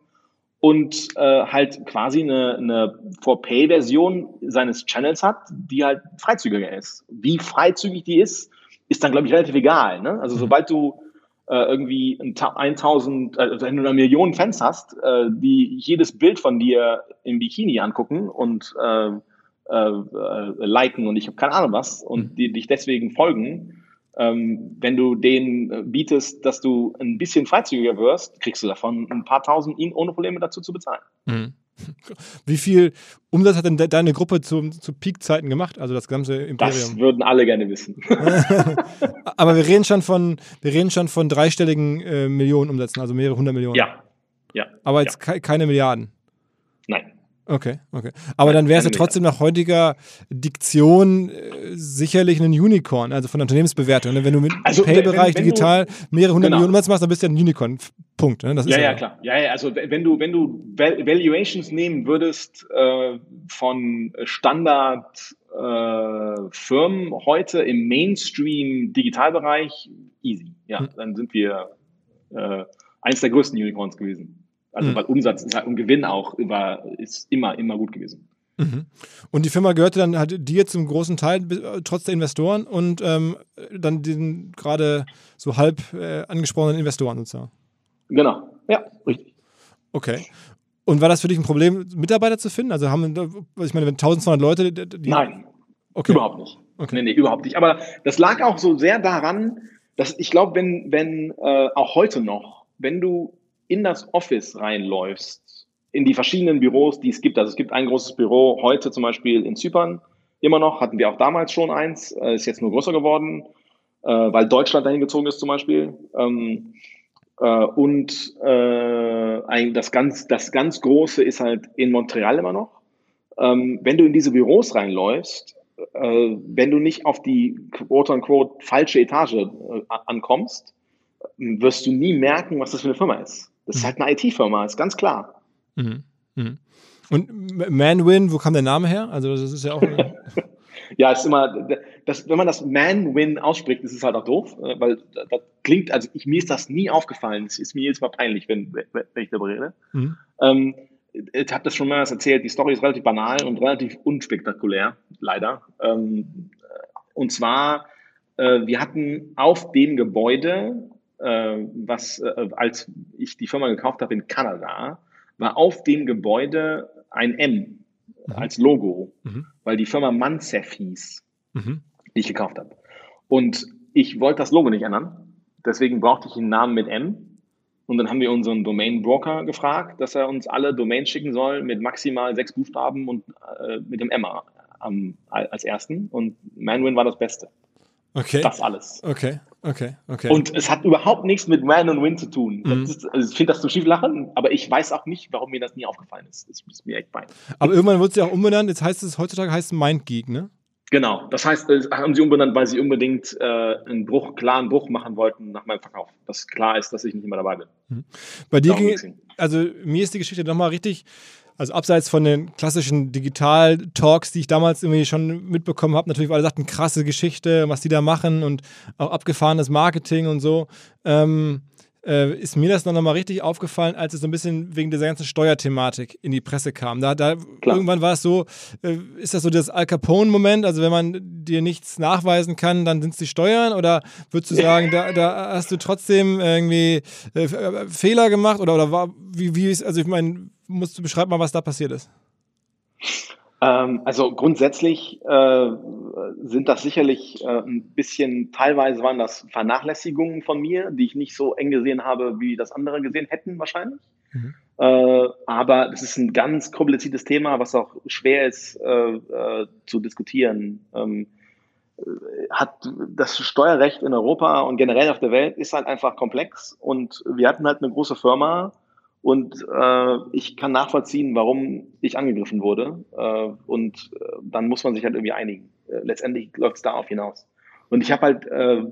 und äh, halt quasi eine, eine For-Pay-Version seines Channels hat, die halt freizügiger ist. Wie freizügig die ist, ist dann, glaube ich, relativ egal. Ne? Also mhm. sobald du äh, irgendwie 1000, äh, wenn du eine Million Fans hast, äh, die jedes Bild von dir im Bikini angucken und äh, äh, äh liken und ich habe keine Ahnung was und mhm. die dich deswegen folgen, ähm, wenn du denen äh, bietest, dass du ein bisschen freizügiger wirst, kriegst du davon ein paar tausend ihn ohne Probleme dazu zu bezahlen. Mhm. Wie viel Umsatz hat denn de deine Gruppe zu, zu Peak-Zeiten gemacht, also das ganze Imperium? Das würden alle gerne wissen. Aber wir reden schon von, wir reden schon von dreistelligen äh, Millionen Umsätzen, also mehrere hundert Millionen. Ja. ja. Aber jetzt ja. ke keine Milliarden. Okay, okay. Aber dann wäre es ja trotzdem nach heutiger Diktion äh, sicherlich ein Unicorn, also von der Unternehmensbewertung. Ne? Wenn du mit also, Pay-Bereich digital mehrere hundert genau. Millionen machst, dann bist du ja ein Unicorn. Punkt. Ne? ja, ja, ja, klar. Ja, ja, also wenn du, wenn du Valuations nehmen würdest äh, von Standard-Firmen äh, heute im Mainstream-Digitalbereich, easy. Ja, hm. dann sind wir äh, eins der größten Unicorns gewesen. Also, mhm. weil Umsatz ist halt, und Gewinn auch über, ist immer, immer gut gewesen. Mhm. Und die Firma gehörte dann halt dir zum großen Teil, trotz der Investoren und ähm, dann den gerade so halb äh, angesprochenen Investoren sozusagen. Genau, ja, richtig. Okay. Und war das für dich ein Problem, Mitarbeiter zu finden? Also haben, ich meine, wenn 1200 Leute. Die Nein, okay. überhaupt nicht. Okay. Nee, nee, überhaupt nicht. Aber das lag auch so sehr daran, dass ich glaube, wenn, wenn äh, auch heute noch, wenn du in das Office reinläufst, in die verschiedenen Büros, die es gibt. Also es gibt ein großes Büro heute zum Beispiel in Zypern immer noch, hatten wir auch damals schon eins, äh, ist jetzt nur größer geworden, äh, weil Deutschland dahin gezogen ist zum Beispiel. Ähm, äh, und das, ganz, das ganz Große ist halt in Montreal immer noch. Ähm, wenn du in diese Büros reinläufst, wenn du nicht auf die quote-unquote falsche Etage ankommst, wirst du nie merken, was das für eine Firma ist. Das ist mhm. halt eine IT-Firma, ist ganz klar. Mhm. Mhm. Und Manwin, wo kam der Name her? Also das ist ja auch. ja, ist immer, das, wenn man das Manwin ausspricht, ist es halt auch doof, äh, weil das klingt, also ich, mir ist das nie aufgefallen. Es ist mir jedes Mal peinlich, wenn, wenn ich darüber rede. Mhm. Ähm, ich habe das schon mehrmals erzählt, die Story ist relativ banal und relativ unspektakulär, leider. Ähm, und zwar, äh, wir hatten auf dem Gebäude was, äh, als ich die Firma gekauft habe in Kanada, war auf dem Gebäude ein M mhm. als Logo, mhm. weil die Firma Mansef hieß, mhm. die ich gekauft habe. Und ich wollte das Logo nicht ändern, deswegen brauchte ich einen Namen mit M. Und dann haben wir unseren Domain-Broker gefragt, dass er uns alle Domains schicken soll mit maximal sechs Buchstaben und äh, mit dem M am, als ersten. Und Manwin war das Beste. Okay. Das alles. Okay, okay, okay. Und es hat überhaupt nichts mit Man und Win zu tun. Mhm. Ist, also ich finde das zu schief lachen, aber ich weiß auch nicht, warum mir das nie aufgefallen ist. Das ist mir echt peinlich. Aber irgendwann wird es ja auch umbenannt. Jetzt heißt es, heutzutage heißt es MindGeek, ne? Genau, das heißt, äh, haben sie umbenannt, weil sie unbedingt äh, einen Bruch, klaren Bruch machen wollten nach meinem Verkauf. Dass klar ist, dass ich nicht mehr dabei bin. Mhm. Bei dir ging, also mir ist die Geschichte nochmal richtig, also abseits von den klassischen Digital-Talks, die ich damals irgendwie schon mitbekommen habe, natürlich, weil alle sagten, krasse Geschichte, was die da machen und auch abgefahrenes Marketing und so. Ähm, äh, ist mir das noch mal richtig aufgefallen, als es so ein bisschen wegen dieser ganzen Steuerthematik in die Presse kam. Da, da irgendwann war es so, äh, ist das so das Al Capone-Moment, also wenn man dir nichts nachweisen kann, dann sind es die Steuern? Oder würdest du sagen, da, da hast du trotzdem irgendwie äh, Fehler gemacht? Oder, oder war, wie, wie ist, also ich meine, musst du beschreiben mal, was da passiert ist. Ähm, also grundsätzlich äh, sind das sicherlich äh, ein bisschen, teilweise waren das Vernachlässigungen von mir, die ich nicht so eng gesehen habe, wie das andere gesehen hätten wahrscheinlich. Mhm. Äh, aber es ist ein ganz kompliziertes Thema, was auch schwer ist äh, äh, zu diskutieren. Ähm, hat das Steuerrecht in Europa und generell auf der Welt ist halt einfach komplex und wir hatten halt eine große Firma, und äh, ich kann nachvollziehen, warum ich angegriffen wurde. Äh, und äh, dann muss man sich halt irgendwie einigen. Äh, letztendlich läuft es darauf hinaus. Und ich habe halt äh,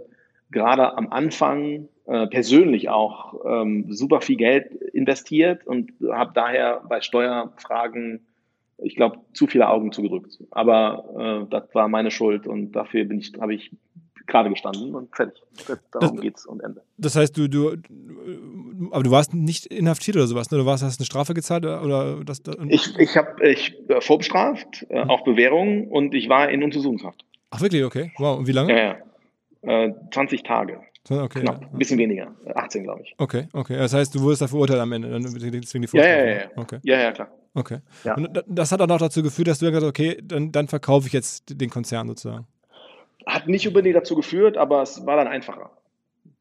gerade am Anfang äh, persönlich auch ähm, super viel Geld investiert und habe daher bei Steuerfragen, ich glaube, zu viele Augen zugedrückt. Aber das war meine Schuld und dafür bin ich, habe ich gerade gestanden und fertig. Darum das, geht's und Ende. Das heißt, du, du, aber du warst nicht inhaftiert oder sowas, ne? Du warst, hast eine Strafe gezahlt oder das? Ich, ich habe ich äh, vorbestraft, äh, auch Bewährung und ich war in Untersuchungshaft. Ach wirklich, okay. Wow. Und wie lange? Ja, ja. Äh, 20 Tage. Okay. Knapp, ein bisschen weniger. 18, glaube ich. Okay, okay. Das heißt, du wurdest da verurteilt am Ende, deswegen die ja, ja, ja, ja. Okay. Ja, ja, klar. Okay. Ja. Und das hat dann auch dazu geführt, dass du gesagt hast, okay, dann, dann verkaufe ich jetzt den Konzern sozusagen. Hat nicht unbedingt dazu geführt, aber es war dann einfacher.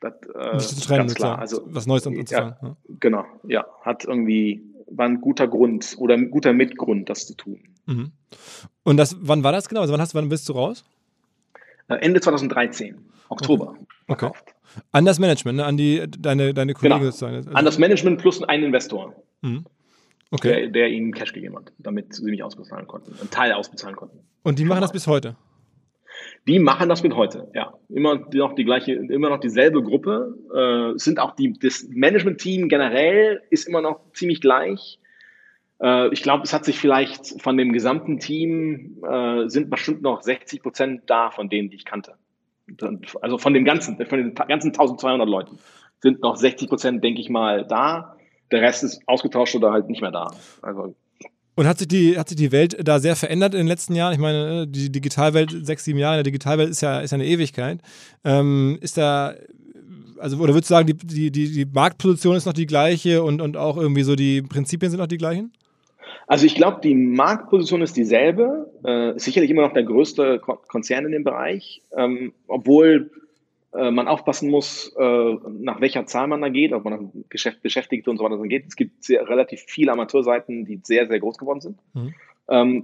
Das, äh, nicht zu trennen, ganz klar. Also, was Neues anzufangen. Ja, ja. Genau, ja. Hat irgendwie, war ein guter Grund oder ein guter Mitgrund, das zu tun. Mhm. Und das, wann war das genau? Also wann, hast, wann bist du raus? Äh, Ende 2013, Oktober. Okay. Okay. An das Management, ne? an die, deine, deine Kollegen genau. sozusagen. Also an das Management plus einen Investor. Mhm. Okay. Der, der, ihnen Cash gegeben hat, damit sie mich ausbezahlen konnten, einen Teil ausbezahlen konnten. Und die machen das bis heute? Die machen das mit heute, ja. Immer noch die gleiche, immer noch dieselbe Gruppe. Äh, sind auch die, das Management-Team generell ist immer noch ziemlich gleich. Äh, ich glaube, es hat sich vielleicht von dem gesamten Team äh, sind bestimmt noch 60 Prozent da von denen, die ich kannte. Also von dem ganzen, von den ganzen 1200 Leuten sind noch 60 Prozent, denke ich mal, da. Der Rest ist ausgetauscht oder halt nicht mehr da. Also und hat sich, die, hat sich die Welt da sehr verändert in den letzten Jahren? Ich meine, die Digitalwelt, sechs, sieben Jahre in der Digitalwelt ist ja, ist ja eine Ewigkeit. Ähm, ist da, also, oder würdest du sagen, die, die, die, die Marktposition ist noch die gleiche und, und auch irgendwie so die Prinzipien sind noch die gleichen? Also ich glaube, die Marktposition ist dieselbe. Äh, sicherlich immer noch der größte Konzern in dem Bereich, ähm, obwohl äh, man aufpassen muss, äh, nach welcher Zahl man da geht, ob man Geschäft, Beschäftigte und so weiter geht. Es gibt sehr, relativ viele Amateurseiten, die sehr, sehr groß geworden sind. Mhm. Ähm,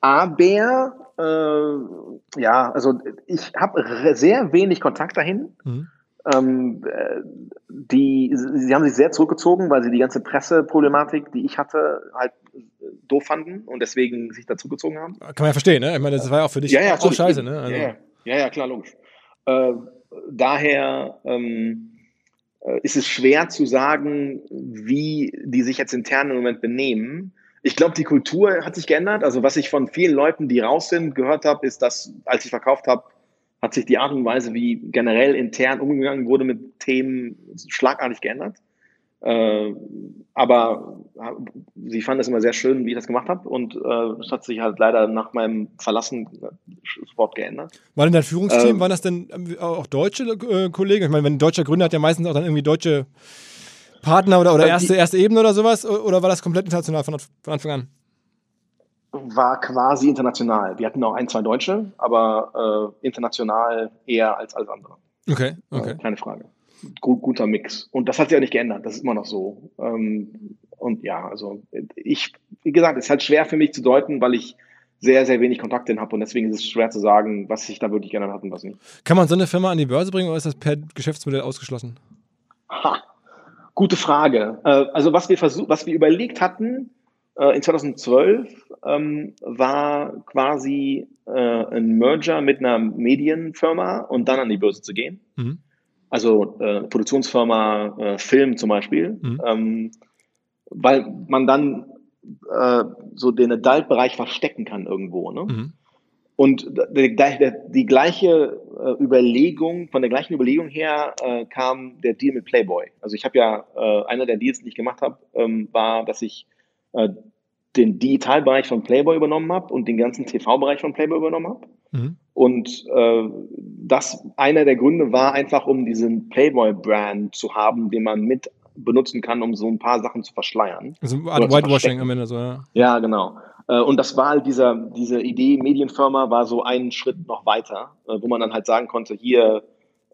aber äh, ja, also ich habe sehr wenig Kontakt dahin. Mhm. Ähm, äh, die, sie haben sich sehr zurückgezogen, weil sie die ganze Presseproblematik, die ich hatte, halt doof fanden und deswegen sich dazugezogen haben. Kann man ja verstehen, ne? Ich meine, das war ja auch für dich ja, ja, auch scheiße, ne? Also. Ja, ja, ja, klar, logisch. Äh, daher ähm, äh, ist es schwer zu sagen, wie die sich jetzt intern im Moment benehmen. Ich glaube, die Kultur hat sich geändert. Also was ich von vielen Leuten, die raus sind, gehört habe, ist, dass als ich verkauft habe, hat sich die Art und Weise, wie generell intern umgegangen wurde mit Themen, schlagartig geändert. Äh, aber äh, sie fanden es immer sehr schön, wie ich das gemacht habe. Und äh, es hat sich halt leider nach meinem Verlassen sofort geändert. War denn dein Führungsteam, ähm, waren das denn äh, auch deutsche äh, Kollegen? Ich meine, wenn ein deutscher Gründer hat ja meistens auch dann irgendwie deutsche Partner oder, oder erste, erste Ebene oder sowas. Oder war das komplett international von, von Anfang an? War quasi international. Wir hatten auch ein, zwei Deutsche, aber äh, international eher als alles andere. Okay, okay. keine Frage gut, guter Mix. Und das hat sich auch nicht geändert. Das ist immer noch so. Ähm, und ja, also ich, wie gesagt, es ist halt schwer für mich zu deuten, weil ich sehr, sehr wenig Kontakte habe und deswegen ist es schwer zu sagen, was sich da wirklich geändert hat und was nicht. Kann man so eine Firma an die Börse bringen oder ist das per Geschäftsmodell ausgeschlossen? Ha, gute Frage. Äh, also was wir versucht, was wir überlegt hatten, äh, in 2012 ähm, war quasi äh, ein Merger mit einer Medienfirma und dann an die Börse zu gehen. Mhm. Also äh, Produktionsfirma äh, Film zum Beispiel, mhm. ähm, weil man dann äh, so den Adult-Bereich verstecken kann irgendwo. Ne? Mhm. Und die, die, die gleiche äh, Überlegung, von der gleichen Überlegung her äh, kam der Deal mit Playboy. Also ich habe ja, äh, einer der Deals, die ich gemacht habe, ähm, war, dass ich den Digitalbereich von Playboy übernommen habe und den ganzen TV-Bereich von Playboy übernommen habe. Mhm. Und äh, das einer der Gründe war einfach, um diesen Playboy-Brand zu haben, den man mit benutzen kann, um so ein paar Sachen zu verschleiern. Also Whitewashing am Ende so, ja. Ja, genau. Äh, und das war halt dieser, diese Idee, Medienfirma war so einen Schritt noch weiter, äh, wo man dann halt sagen konnte, hier,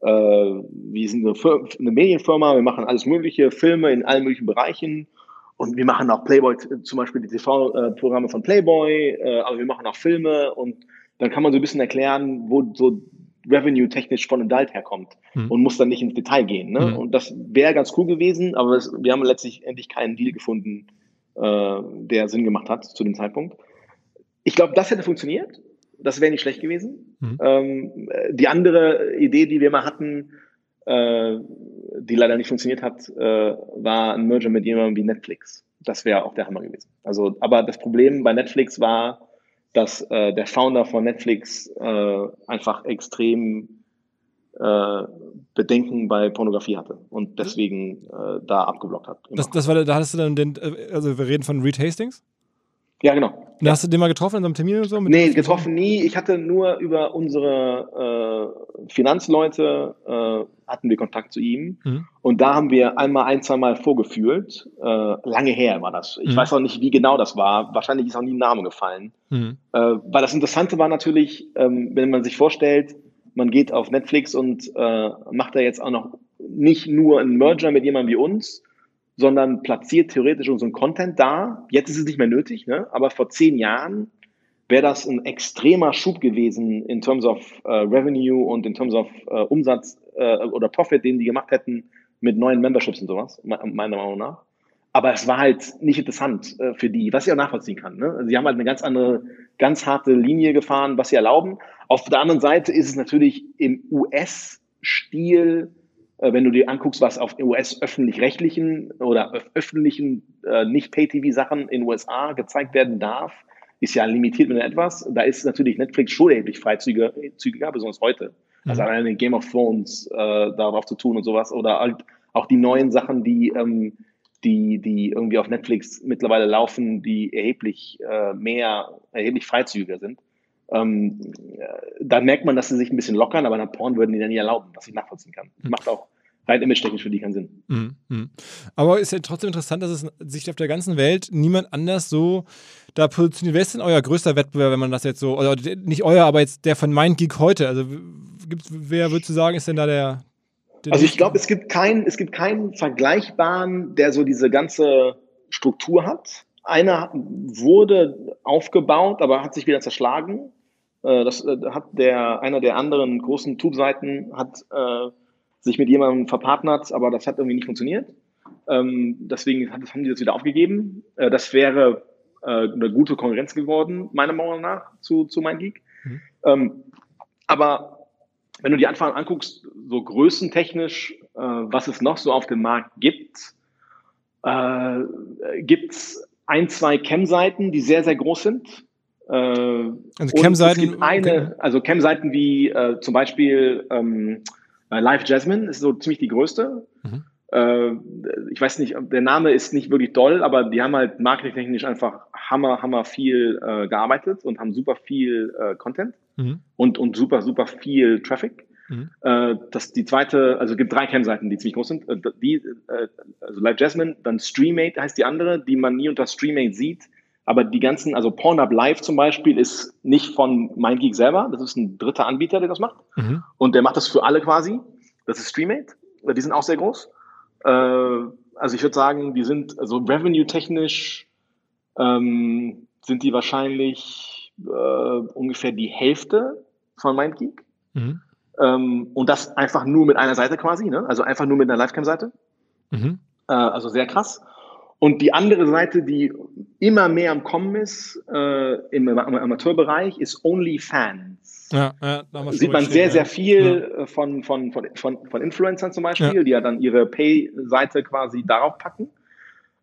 äh, wir sind eine, Medienfirma, wir machen alles mögliche, Filme in allen möglichen Bereichen und wir machen auch Playboy, zum Beispiel die TV-Programme von Playboy, aber wir machen auch Filme und dann kann man so ein bisschen erklären, wo so revenue-technisch von Adult herkommt hm. und muss dann nicht ins Detail gehen. Ne? Hm. Und das wäre ganz cool gewesen, aber es, wir haben letztlich endlich keinen Deal gefunden, äh, der Sinn gemacht hat zu dem Zeitpunkt. Ich glaube, das hätte funktioniert. Das wäre nicht schlecht gewesen. Mhm. Ähm, die andere Idee, die wir mal hatten, äh, die leider nicht funktioniert hat, äh, war ein Merger mit jemandem wie Netflix. Das wäre auch der Hammer gewesen. Also, aber das Problem bei Netflix war, dass äh, der Founder von Netflix äh, einfach extrem äh, Bedenken bei Pornografie hatte und deswegen äh, da abgeblockt hat. Das, das war, da hattest du dann den, äh, also wir reden von Reed Hastings? Ja, genau. Und hast du den mal getroffen in so einem Termin oder so? nee, getroffen nie. Ich hatte nur über unsere äh, Finanzleute äh, hatten wir Kontakt zu ihm. Mhm. Und da haben wir einmal ein, zwei Mal vorgefühlt. Äh, lange her war das. Ich mhm. weiß auch nicht, wie genau das war. Wahrscheinlich ist auch nie ein Name gefallen. Mhm. Äh, weil das Interessante war natürlich, ähm, wenn man sich vorstellt, man geht auf Netflix und äh, macht da jetzt auch noch nicht nur einen Merger mit jemandem wie uns, sondern platziert theoretisch unseren Content da. Jetzt ist es nicht mehr nötig, ne? aber vor zehn Jahren wäre das ein extremer Schub gewesen in terms of äh, Revenue und in terms of äh, Umsatz äh, oder Profit, den die gemacht hätten mit neuen Memberships und sowas, meiner Meinung nach. Aber es war halt nicht interessant äh, für die, was ich auch nachvollziehen kann. Ne? Also sie haben halt eine ganz andere, ganz harte Linie gefahren, was sie erlauben. Auf der anderen Seite ist es natürlich im US-Stil, wenn du dir anguckst, was auf US-öffentlich-rechtlichen oder öffentlichen äh, nicht-Pay-TV-Sachen in den USA gezeigt werden darf, ist ja limitiert mit etwas. Da ist natürlich Netflix schon erheblich freizügiger, besonders heute. Also mhm. alleine Game of Thrones äh, darauf zu tun und sowas. Oder halt auch die neuen Sachen, die ähm, die, die irgendwie auf Netflix mittlerweile laufen, die erheblich äh, mehr, erheblich freizügiger sind. Ähm, äh, da merkt man, dass sie sich ein bisschen lockern, aber nach Porn würden die dann nie erlauben, was ich nachvollziehen kann. Das macht auch rein image-technisch für die keinen Sinn. Mhm, mhm. Aber ist ja trotzdem interessant, dass es sich auf der ganzen Welt niemand anders so da positioniert. Wer ist denn euer größter Wettbewerb, wenn man das jetzt so, oder nicht euer, aber jetzt der von MindGeek heute? Also gibt's, wer würdest du sagen, ist denn da der, also ich glaube, es gibt keinen, es gibt keinen vergleichbaren, der so diese ganze Struktur hat. Einer wurde aufgebaut, aber hat sich wieder zerschlagen. Äh, das äh, hat der, einer der anderen großen Tube-Seiten hat äh, sich mit jemandem verpartnert, aber das hat irgendwie nicht funktioniert. Ähm, deswegen hat, haben die das wieder aufgegeben. Äh, das wäre äh, eine gute Konkurrenz geworden, meiner Meinung nach, zu, zu MindGeek. Mhm. Ähm, aber wenn du die Anfragen anguckst, so größentechnisch, äh, was es noch so auf dem Markt gibt, äh, gibt es ein, zwei Cam-Seiten, die sehr, sehr groß sind. Äh, also Cam-Seiten? Okay. Also Cam-Seiten wie äh, zum Beispiel ähm, Live Jasmine ist so ziemlich die größte. Mhm. Äh, ich weiß nicht, der Name ist nicht wirklich doll, aber die haben halt marketingtechnisch einfach hammer, hammer viel äh, gearbeitet und haben super viel äh, Content mhm. und, und super, super viel Traffic. Mhm. Äh, das die zweite, also es gibt drei Cam-Seiten, die ziemlich groß sind. Äh, die, äh, also Live Jasmine, dann Streamate heißt die andere, die man nie unter Streamate sieht. Aber die ganzen, also Pornhub Live zum Beispiel ist nicht von MindGeek selber, das ist ein dritter Anbieter, der das macht. Mhm. Und der macht das für alle quasi. Das ist Streamate. Die sind auch sehr groß. Äh, also ich würde sagen, die sind, also revenue-technisch ähm, sind die wahrscheinlich äh, ungefähr die Hälfte von MindGeek. Mhm. Ähm, und das einfach nur mit einer Seite quasi, ne? also einfach nur mit einer Livecam-Seite. Mhm. Äh, also sehr krass. Und die andere Seite, die immer mehr am Kommen ist äh, im, im Amateurbereich, ist OnlyFans. Ja, ja, Sieht man sehr, sehr viel ja. von, von, von, von, von Influencern zum Beispiel, ja. die ja dann ihre Pay-Seite quasi darauf packen.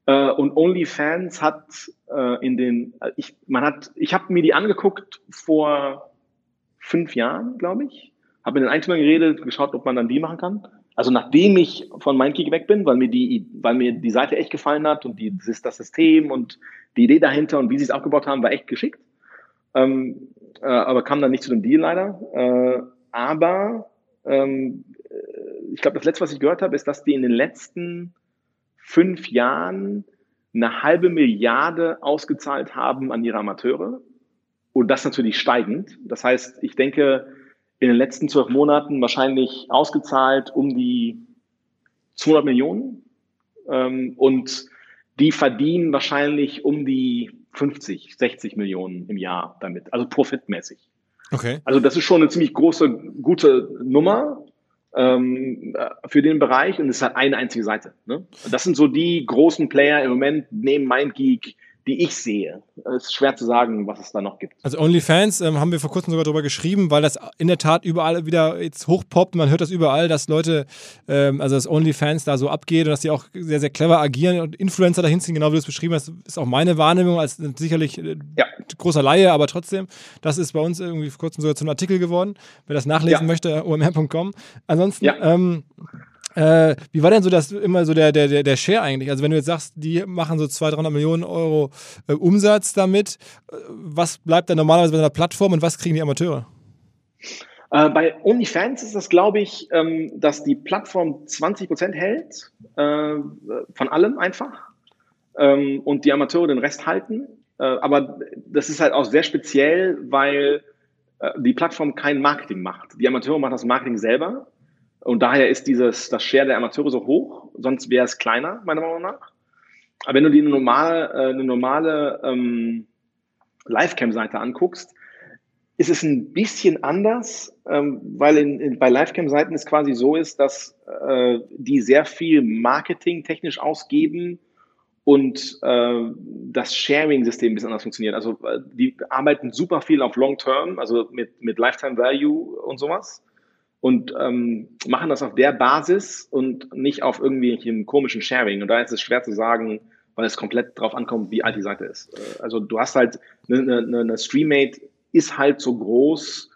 Äh, und OnlyFans hat äh, in den, ich, man hat, ich habe mir die angeguckt vor fünf Jahren, glaube ich. Habe mit den Eigentümern geredet, geschaut, ob man dann die machen kann. Also nachdem ich von MindKick weg bin, weil mir die, weil mir die Seite echt gefallen hat und die, das, das System und die Idee dahinter und wie sie es aufgebaut haben, war echt geschickt. Ähm, äh, aber kam dann nicht zu dem Deal leider. Äh, aber ähm, äh, ich glaube, das letzte, was ich gehört habe, ist, dass die in den letzten fünf Jahren eine halbe Milliarde ausgezahlt haben an ihre Amateure. Und das natürlich steigend. Das heißt, ich denke, in den letzten zwölf Monaten wahrscheinlich ausgezahlt um die 200 Millionen. Ähm, und die verdienen wahrscheinlich um die 50, 60 Millionen im Jahr damit, also profitmäßig. Okay. Also das ist schon eine ziemlich große, gute Nummer ähm, für den Bereich und es hat eine einzige Seite. Ne? Das sind so die großen Player im Moment neben MindGeek, die ich sehe. Es ist schwer zu sagen, was es da noch gibt. Also OnlyFans ähm, haben wir vor kurzem sogar darüber geschrieben, weil das in der Tat überall wieder jetzt hochpoppt. Man hört das überall, dass Leute, ähm, also dass OnlyFans da so abgeht und dass die auch sehr, sehr clever agieren und Influencer dahin ziehen, genau wie du es beschrieben hast, ist auch meine Wahrnehmung als sicherlich äh, ja. großer Laie, aber trotzdem, das ist bei uns irgendwie vor kurzem sogar zum Artikel geworden. Wer das nachlesen ja. möchte, omr.com. Ansonsten, ja. ähm, äh, wie war denn so das immer so der, der, der Share eigentlich? Also wenn du jetzt sagst, die machen so 200, 300 Millionen Euro äh, Umsatz damit, äh, was bleibt da normalerweise bei einer Plattform und was kriegen die Amateure? Äh, bei OnlyFans ist das, glaube ich, ähm, dass die Plattform 20 Prozent hält, äh, von allem einfach, ähm, und die Amateure den Rest halten. Äh, aber das ist halt auch sehr speziell, weil die Plattform kein Marketing macht. Die Amateure machen das Marketing selber und daher ist dieses, das Share der Amateure so hoch, sonst wäre es kleiner, meiner Meinung nach. Aber wenn du dir eine normale, äh, eine normale ähm, Livecam-Seite anguckst, ist es ein bisschen anders, ähm, weil in, in, bei Livecam-Seiten es quasi so ist, dass äh, die sehr viel Marketing technisch ausgeben und äh, das Sharing-System ein bisschen anders funktioniert. Also äh, die arbeiten super viel auf Long-Term, also mit, mit Lifetime Value und sowas und ähm, machen das auf der Basis und nicht auf irgendwelchen komischen Sharing. Und da ist es schwer zu sagen, weil es komplett drauf ankommt, wie alt die Seite ist. Äh, also du hast halt eine, eine, eine Streammate ist halt so groß,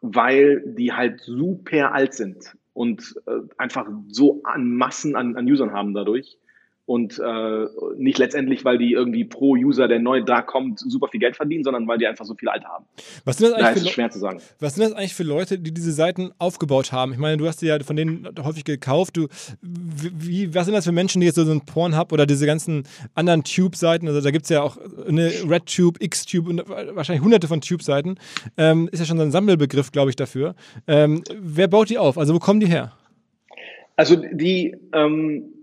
weil die halt super alt sind und äh, einfach so an Massen an, an Usern haben dadurch und äh, nicht letztendlich, weil die irgendwie pro User, der neu da kommt, super viel Geld verdienen, sondern weil die einfach so viel Alter haben. Was sind das eigentlich da für schwer zu sagen. Was sind das eigentlich für Leute, die diese Seiten aufgebaut haben? Ich meine, du hast die ja von denen häufig gekauft. Du, wie, was sind das für Menschen, die jetzt so, so ein Pornhub oder diese ganzen anderen Tube-Seiten, also da gibt es ja auch eine RedTube, Xtube und wahrscheinlich hunderte von Tube-Seiten, ähm, ist ja schon so ein Sammelbegriff, glaube ich, dafür. Ähm, wer baut die auf? Also wo kommen die her? Also die ähm,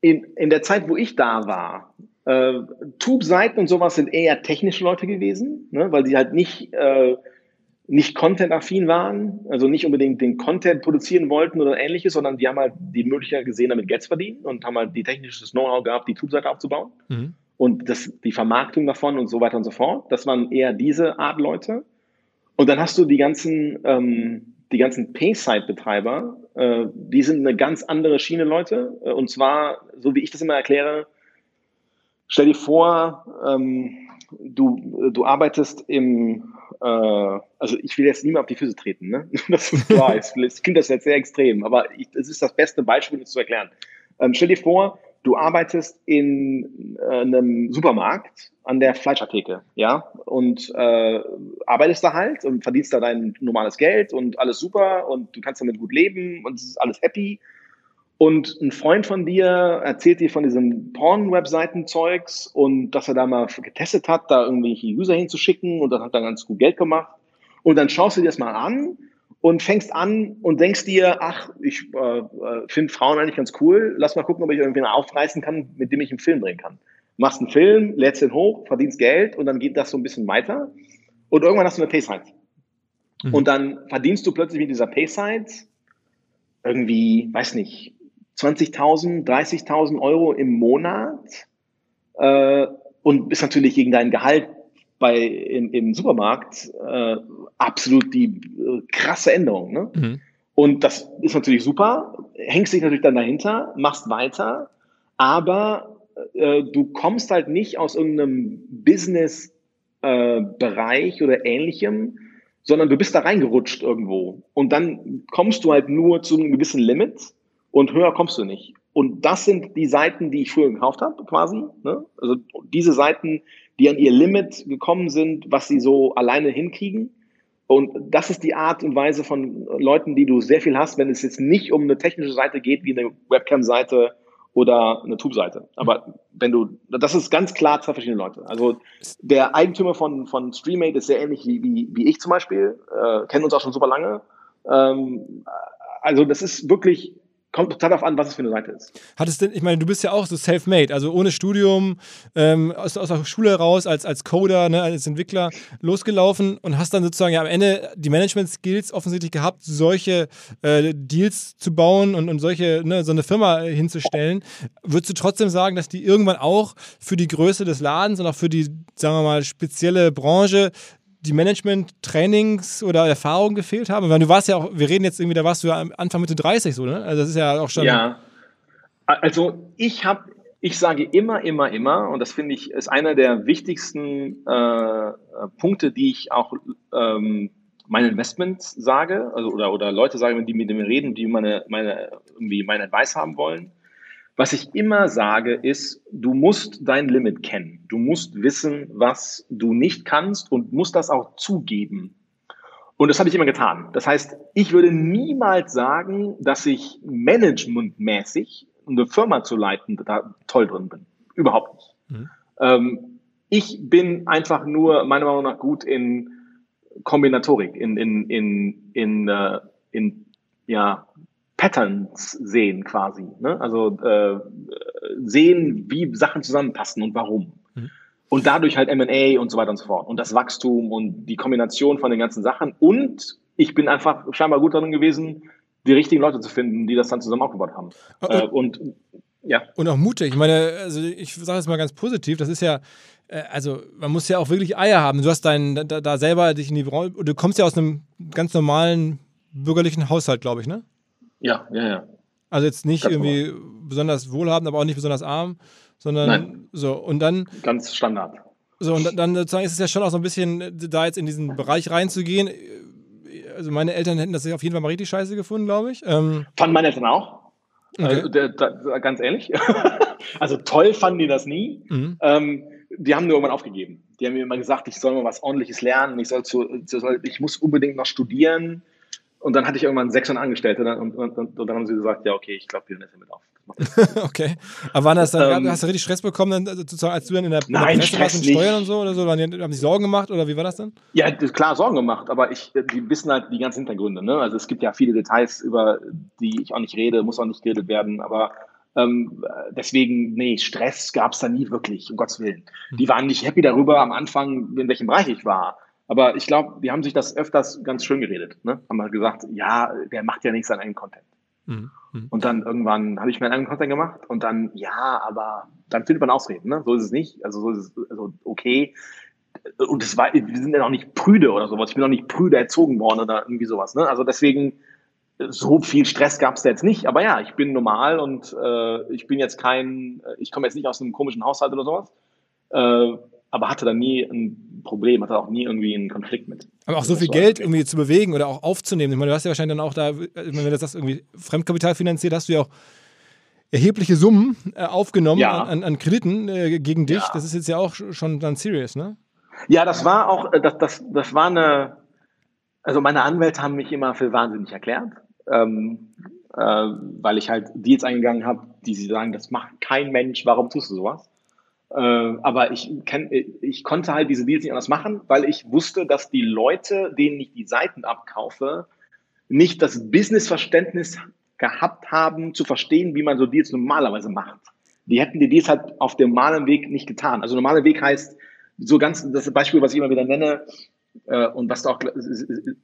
in, in der Zeit, wo ich da war, äh, Tube-Seiten und sowas sind eher technische Leute gewesen, ne, weil sie halt nicht, äh, nicht Content-affin waren, also nicht unbedingt den Content produzieren wollten oder ähnliches, sondern die haben halt die Möglichkeit gesehen, damit Geld zu verdienen und haben halt die technisches Know-how gehabt, die Tube-Seite aufzubauen mhm. und das, die Vermarktung davon und so weiter und so fort. Das waren eher diese Art Leute. Und dann hast du die ganzen, ähm, die ganzen Pay-Site-Betreiber, äh, die sind eine ganz andere Schiene, Leute. Äh, und zwar, so wie ich das immer erkläre, stell dir vor, ähm, du, du arbeitest im, äh, also ich will jetzt niemand auf die Füße treten, ne? das ist klar, es klingt das jetzt sehr extrem, aber es ist das beste Beispiel, das zu erklären. Ähm, stell dir vor, du arbeitest in äh, einem Supermarkt an der Fleischatheke, ja, und äh, arbeitest da halt und verdienst da dein normales Geld und alles super und du kannst damit gut leben und es ist alles happy. Und ein Freund von dir erzählt dir von diesem Porn-Webseiten-Zeugs und dass er da mal getestet hat, da irgendwelche User hinzuschicken und dann hat er ganz gut Geld gemacht. Und dann schaust du dir das mal an und fängst an und denkst dir, ach, ich äh, äh finde Frauen eigentlich ganz cool, lass mal gucken, ob ich irgendwie aufreißen kann, mit dem ich einen Film drehen kann. Machst einen Film, lädst den hoch, verdienst Geld und dann geht das so ein bisschen weiter. Und irgendwann hast du eine Paysite. Mhm. Und dann verdienst du plötzlich mit dieser Paysite irgendwie, weiß nicht, 20.000, 30.000 Euro im Monat äh, und ist natürlich gegen dein Gehalt bei, im, im Supermarkt äh, absolut die äh, krasse Änderung. Ne? Mhm. Und das ist natürlich super, hängst dich natürlich dann dahinter, machst weiter, aber äh, du kommst halt nicht aus irgendeinem Business-Bereich äh, oder ähnlichem, sondern du bist da reingerutscht irgendwo. Und dann kommst du halt nur zu einem gewissen Limit und höher kommst du nicht. Und das sind die Seiten, die ich früher gekauft habe, quasi. Ne? Also diese Seiten, die an ihr Limit gekommen sind, was sie so alleine hinkriegen. Und das ist die Art und Weise von Leuten, die du sehr viel hast, wenn es jetzt nicht um eine technische Seite geht, wie eine Webcam-Seite oder eine Tube-Seite. Aber wenn du, das ist ganz klar zwei verschiedene Leute. Also der Eigentümer von, von Streammate ist sehr ähnlich wie, wie, wie ich zum Beispiel, äh, kennen uns auch schon super lange. Ähm, also das ist wirklich kommt total darauf an, was es für eine Seite ist. Hattest denn, ich meine, du bist ja auch so self-made, also ohne Studium, ähm, aus, aus der Schule raus, als, als Coder, ne, als Entwickler losgelaufen und hast dann sozusagen ja am Ende die Management-Skills offensichtlich gehabt, solche äh, Deals zu bauen und, und solche, ne, so eine Firma hinzustellen. Würdest du trotzdem sagen, dass die irgendwann auch für die Größe des Ladens und auch für die, sagen wir mal, spezielle Branche die Management-Trainings oder Erfahrungen gefehlt haben? Weil du warst ja auch, wir reden jetzt irgendwie, da warst du ja Anfang Mitte 30 so, ne? Also das ist ja auch schon. Ja. Also ich habe, ich sage immer, immer, immer, und das finde ich ist einer der wichtigsten äh, Punkte, die ich auch ähm, meine Investments sage, also oder, oder Leute sagen, die mit mir reden, die meine, meine, irgendwie meine Advice haben wollen. Was ich immer sage, ist, du musst dein Limit kennen. Du musst wissen, was du nicht kannst und musst das auch zugeben. Und das habe ich immer getan. Das heißt, ich würde niemals sagen, dass ich managementmäßig eine Firma zu leiten da toll drin bin. Überhaupt nicht. Mhm. Ähm, ich bin einfach nur meiner Meinung nach gut in Kombinatorik, in, in, in, in, äh, in ja, Patterns sehen quasi. Ne? Also äh, sehen, wie Sachen zusammenpassen und warum. Mhm. Und dadurch halt MA und so weiter und so fort. Und das Wachstum und die Kombination von den ganzen Sachen. Und ich bin einfach scheinbar gut darin gewesen, die richtigen Leute zu finden, die das dann zusammen aufgebaut haben. Und, äh, und ja. Und auch mutig. Ich meine, also ich sage es mal ganz positiv, das ist ja, äh, also man muss ja auch wirklich Eier haben. Du hast deinen, da, da selber dich in die Rolle, du kommst ja aus einem ganz normalen bürgerlichen Haushalt, glaube ich, ne? Ja, ja, ja. Also jetzt nicht ganz irgendwie normal. besonders wohlhabend, aber auch nicht besonders arm, sondern Nein. so. Und dann. Ganz Standard. So, und dann sozusagen ist es ja schon auch so ein bisschen, da jetzt in diesen Bereich reinzugehen. Also meine Eltern hätten das auf jeden Fall mal richtig scheiße gefunden, glaube ich. Ähm, fanden meine Eltern auch. Okay. Also, ganz ehrlich. also toll fanden die das nie. Mhm. Ähm, die haben nur irgendwann aufgegeben. Die haben mir immer gesagt, ich soll mal was ordentliches lernen, ich soll zu, ich muss unbedingt noch studieren. Und dann hatte ich irgendwann 600 Angestellte und, und, und, und, dann haben sie gesagt, ja, okay, ich glaube, wir hören jetzt damit auf. okay. Aber waren das dann, ähm, hast du richtig Stress bekommen, dann, sozusagen, als du dann in der, nein, in der Presse warst und Steuern und so oder so? Waren die, haben sich Sorgen gemacht oder wie war das dann? Ja, klar, Sorgen gemacht, aber ich, die wissen halt die ganzen Hintergründe. Ne? Also es gibt ja viele Details, über die ich auch nicht rede, muss auch nicht geredet werden, aber ähm, deswegen, nee, Stress gab es da nie wirklich, um Gottes Willen. Die hm. waren nicht happy darüber am Anfang, in welchem Bereich ich war. Aber ich glaube, die haben sich das öfters ganz schön geredet. Ne? Haben halt gesagt, ja, der macht ja nichts an eigenen Content. Mhm. Und dann irgendwann habe ich meinen eigenen Content gemacht und dann, ja, aber dann findet man Ausreden. Ne? So ist es nicht. Also so ist es also okay. Und es war, wir sind ja noch nicht prüde oder sowas. Ich bin noch nicht prüde erzogen worden oder irgendwie sowas. Ne? Also deswegen, so viel Stress gab es da jetzt nicht. Aber ja, ich bin normal und äh, ich bin jetzt kein, ich komme jetzt nicht aus einem komischen Haushalt oder sowas. Äh, aber hatte da nie ein Problem, hatte auch nie irgendwie einen Konflikt mit. Aber auch so viel Geld irgendwie zu bewegen oder auch aufzunehmen. Ich meine, du hast ja wahrscheinlich dann auch da, wenn du das irgendwie Fremdkapital finanziert, hast du ja auch erhebliche Summen äh, aufgenommen ja. an, an, Krediten äh, gegen dich. Ja. Das ist jetzt ja auch schon dann serious, ne? Ja, das war auch, äh, das, das, das war eine, also meine Anwälte haben mich immer für wahnsinnig erklärt, ähm, äh, weil ich halt Deals eingegangen habe, die sie sagen, das macht kein Mensch, warum tust du sowas? Äh, aber ich, kenn, ich konnte halt diese Deals nicht anders machen, weil ich wusste, dass die Leute, denen ich die Seiten abkaufe, nicht das Businessverständnis gehabt haben, zu verstehen, wie man so Deals normalerweise macht. Die hätten die Deals halt auf dem normalen Weg nicht getan. Also normaler Weg heißt, so ganz, das Beispiel, was ich immer wieder nenne, äh, und was du auch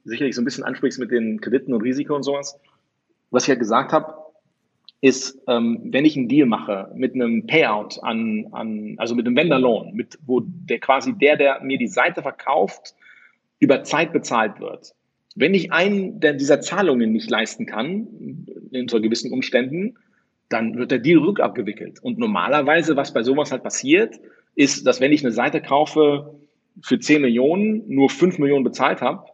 sicherlich so ein bisschen ansprichst mit den Krediten und Risiko und sowas, was ich halt gesagt habe, ist, ähm, wenn ich einen Deal mache mit einem Payout an, an also mit einem Vendor Loan, mit, wo der quasi der, der mir die Seite verkauft, über Zeit bezahlt wird. Wenn ich einen dieser Zahlungen nicht leisten kann, so gewissen Umständen, dann wird der Deal rückabgewickelt. Und normalerweise, was bei sowas halt passiert, ist, dass wenn ich eine Seite kaufe für 10 Millionen, nur 5 Millionen bezahlt habe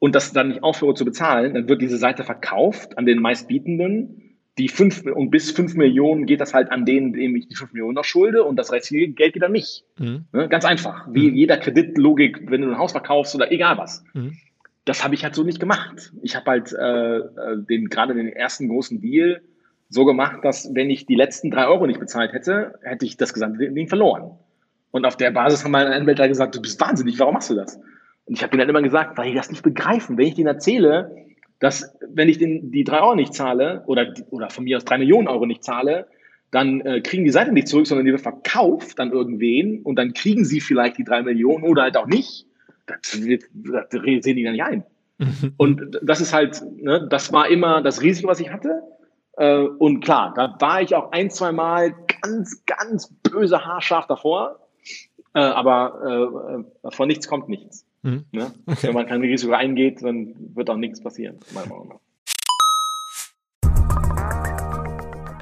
und das dann nicht aufhöre zu bezahlen, dann wird diese Seite verkauft an den meistbietenden. Die fünf, und bis 5 Millionen geht das halt an denen, dem ich die 5 Millionen noch schulde und das restliche Geld geht an mich. Mhm. Ne? Ganz einfach. Wie mhm. jeder Kreditlogik, wenn du ein Haus verkaufst oder egal was. Mhm. Das habe ich halt so nicht gemacht. Ich habe halt äh, äh den gerade den ersten großen Deal so gemacht, dass wenn ich die letzten drei Euro nicht bezahlt hätte, hätte ich das gesamte Ding verloren. Und auf der Basis haben meine Anwälte gesagt, du bist wahnsinnig, warum machst du das? Und ich habe ihnen dann immer gesagt, weil die das nicht begreifen. Wenn ich denen erzähle, dass wenn ich den, die drei Euro nicht zahle oder, oder von mir aus drei Millionen Euro nicht zahle, dann äh, kriegen die Seite nicht zurück, sondern die wird verkauft an irgendwen und dann kriegen sie vielleicht die drei Millionen oder halt auch nicht. Das, das, das sehen die dann nicht ein. und das ist halt, ne, das war immer das Risiko, was ich hatte. Äh, und klar, da war ich auch ein, zwei Mal ganz, ganz böse haarscharf davor. Äh, aber äh, von nichts kommt nichts. Mhm. Ne? Okay. Wenn man kein Risiko eingeht, dann wird auch nichts passieren, meiner Meinung nach.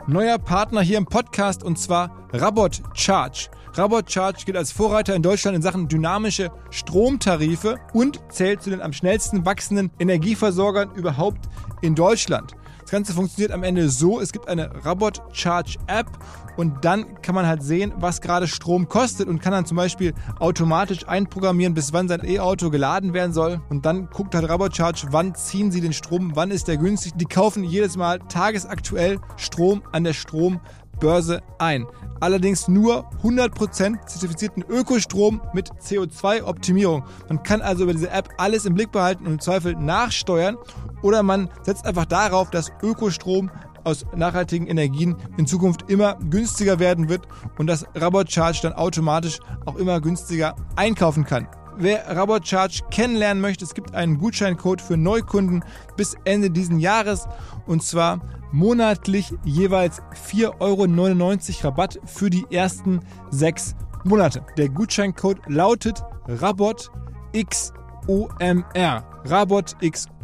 Neuer Partner hier im Podcast und zwar Rabot Charge. Rabot Charge gilt als Vorreiter in Deutschland in Sachen dynamische Stromtarife und zählt zu den am schnellsten wachsenden Energieversorgern überhaupt in Deutschland. Ganze funktioniert am Ende so, es gibt eine Robot Charge App und dann kann man halt sehen, was gerade Strom kostet und kann dann zum Beispiel automatisch einprogrammieren, bis wann sein E-Auto geladen werden soll. Und dann guckt halt Robot Charge, wann ziehen sie den Strom, wann ist der günstig. Die kaufen jedes Mal tagesaktuell Strom an der Strombörse ein. Allerdings nur 100% zertifizierten Ökostrom mit CO2-Optimierung. Man kann also über diese App alles im Blick behalten und im Zweifel nachsteuern oder man setzt einfach darauf, dass Ökostrom aus nachhaltigen Energien in Zukunft immer günstiger werden wird und dass Rabot Charge dann automatisch auch immer günstiger einkaufen kann. Wer Rabot Charge kennenlernen möchte, es gibt einen Gutscheincode für Neukunden bis Ende diesen Jahres und zwar monatlich jeweils 4,99 Euro Rabatt für die ersten sechs Monate. Der Gutscheincode lautet RabotXOMR.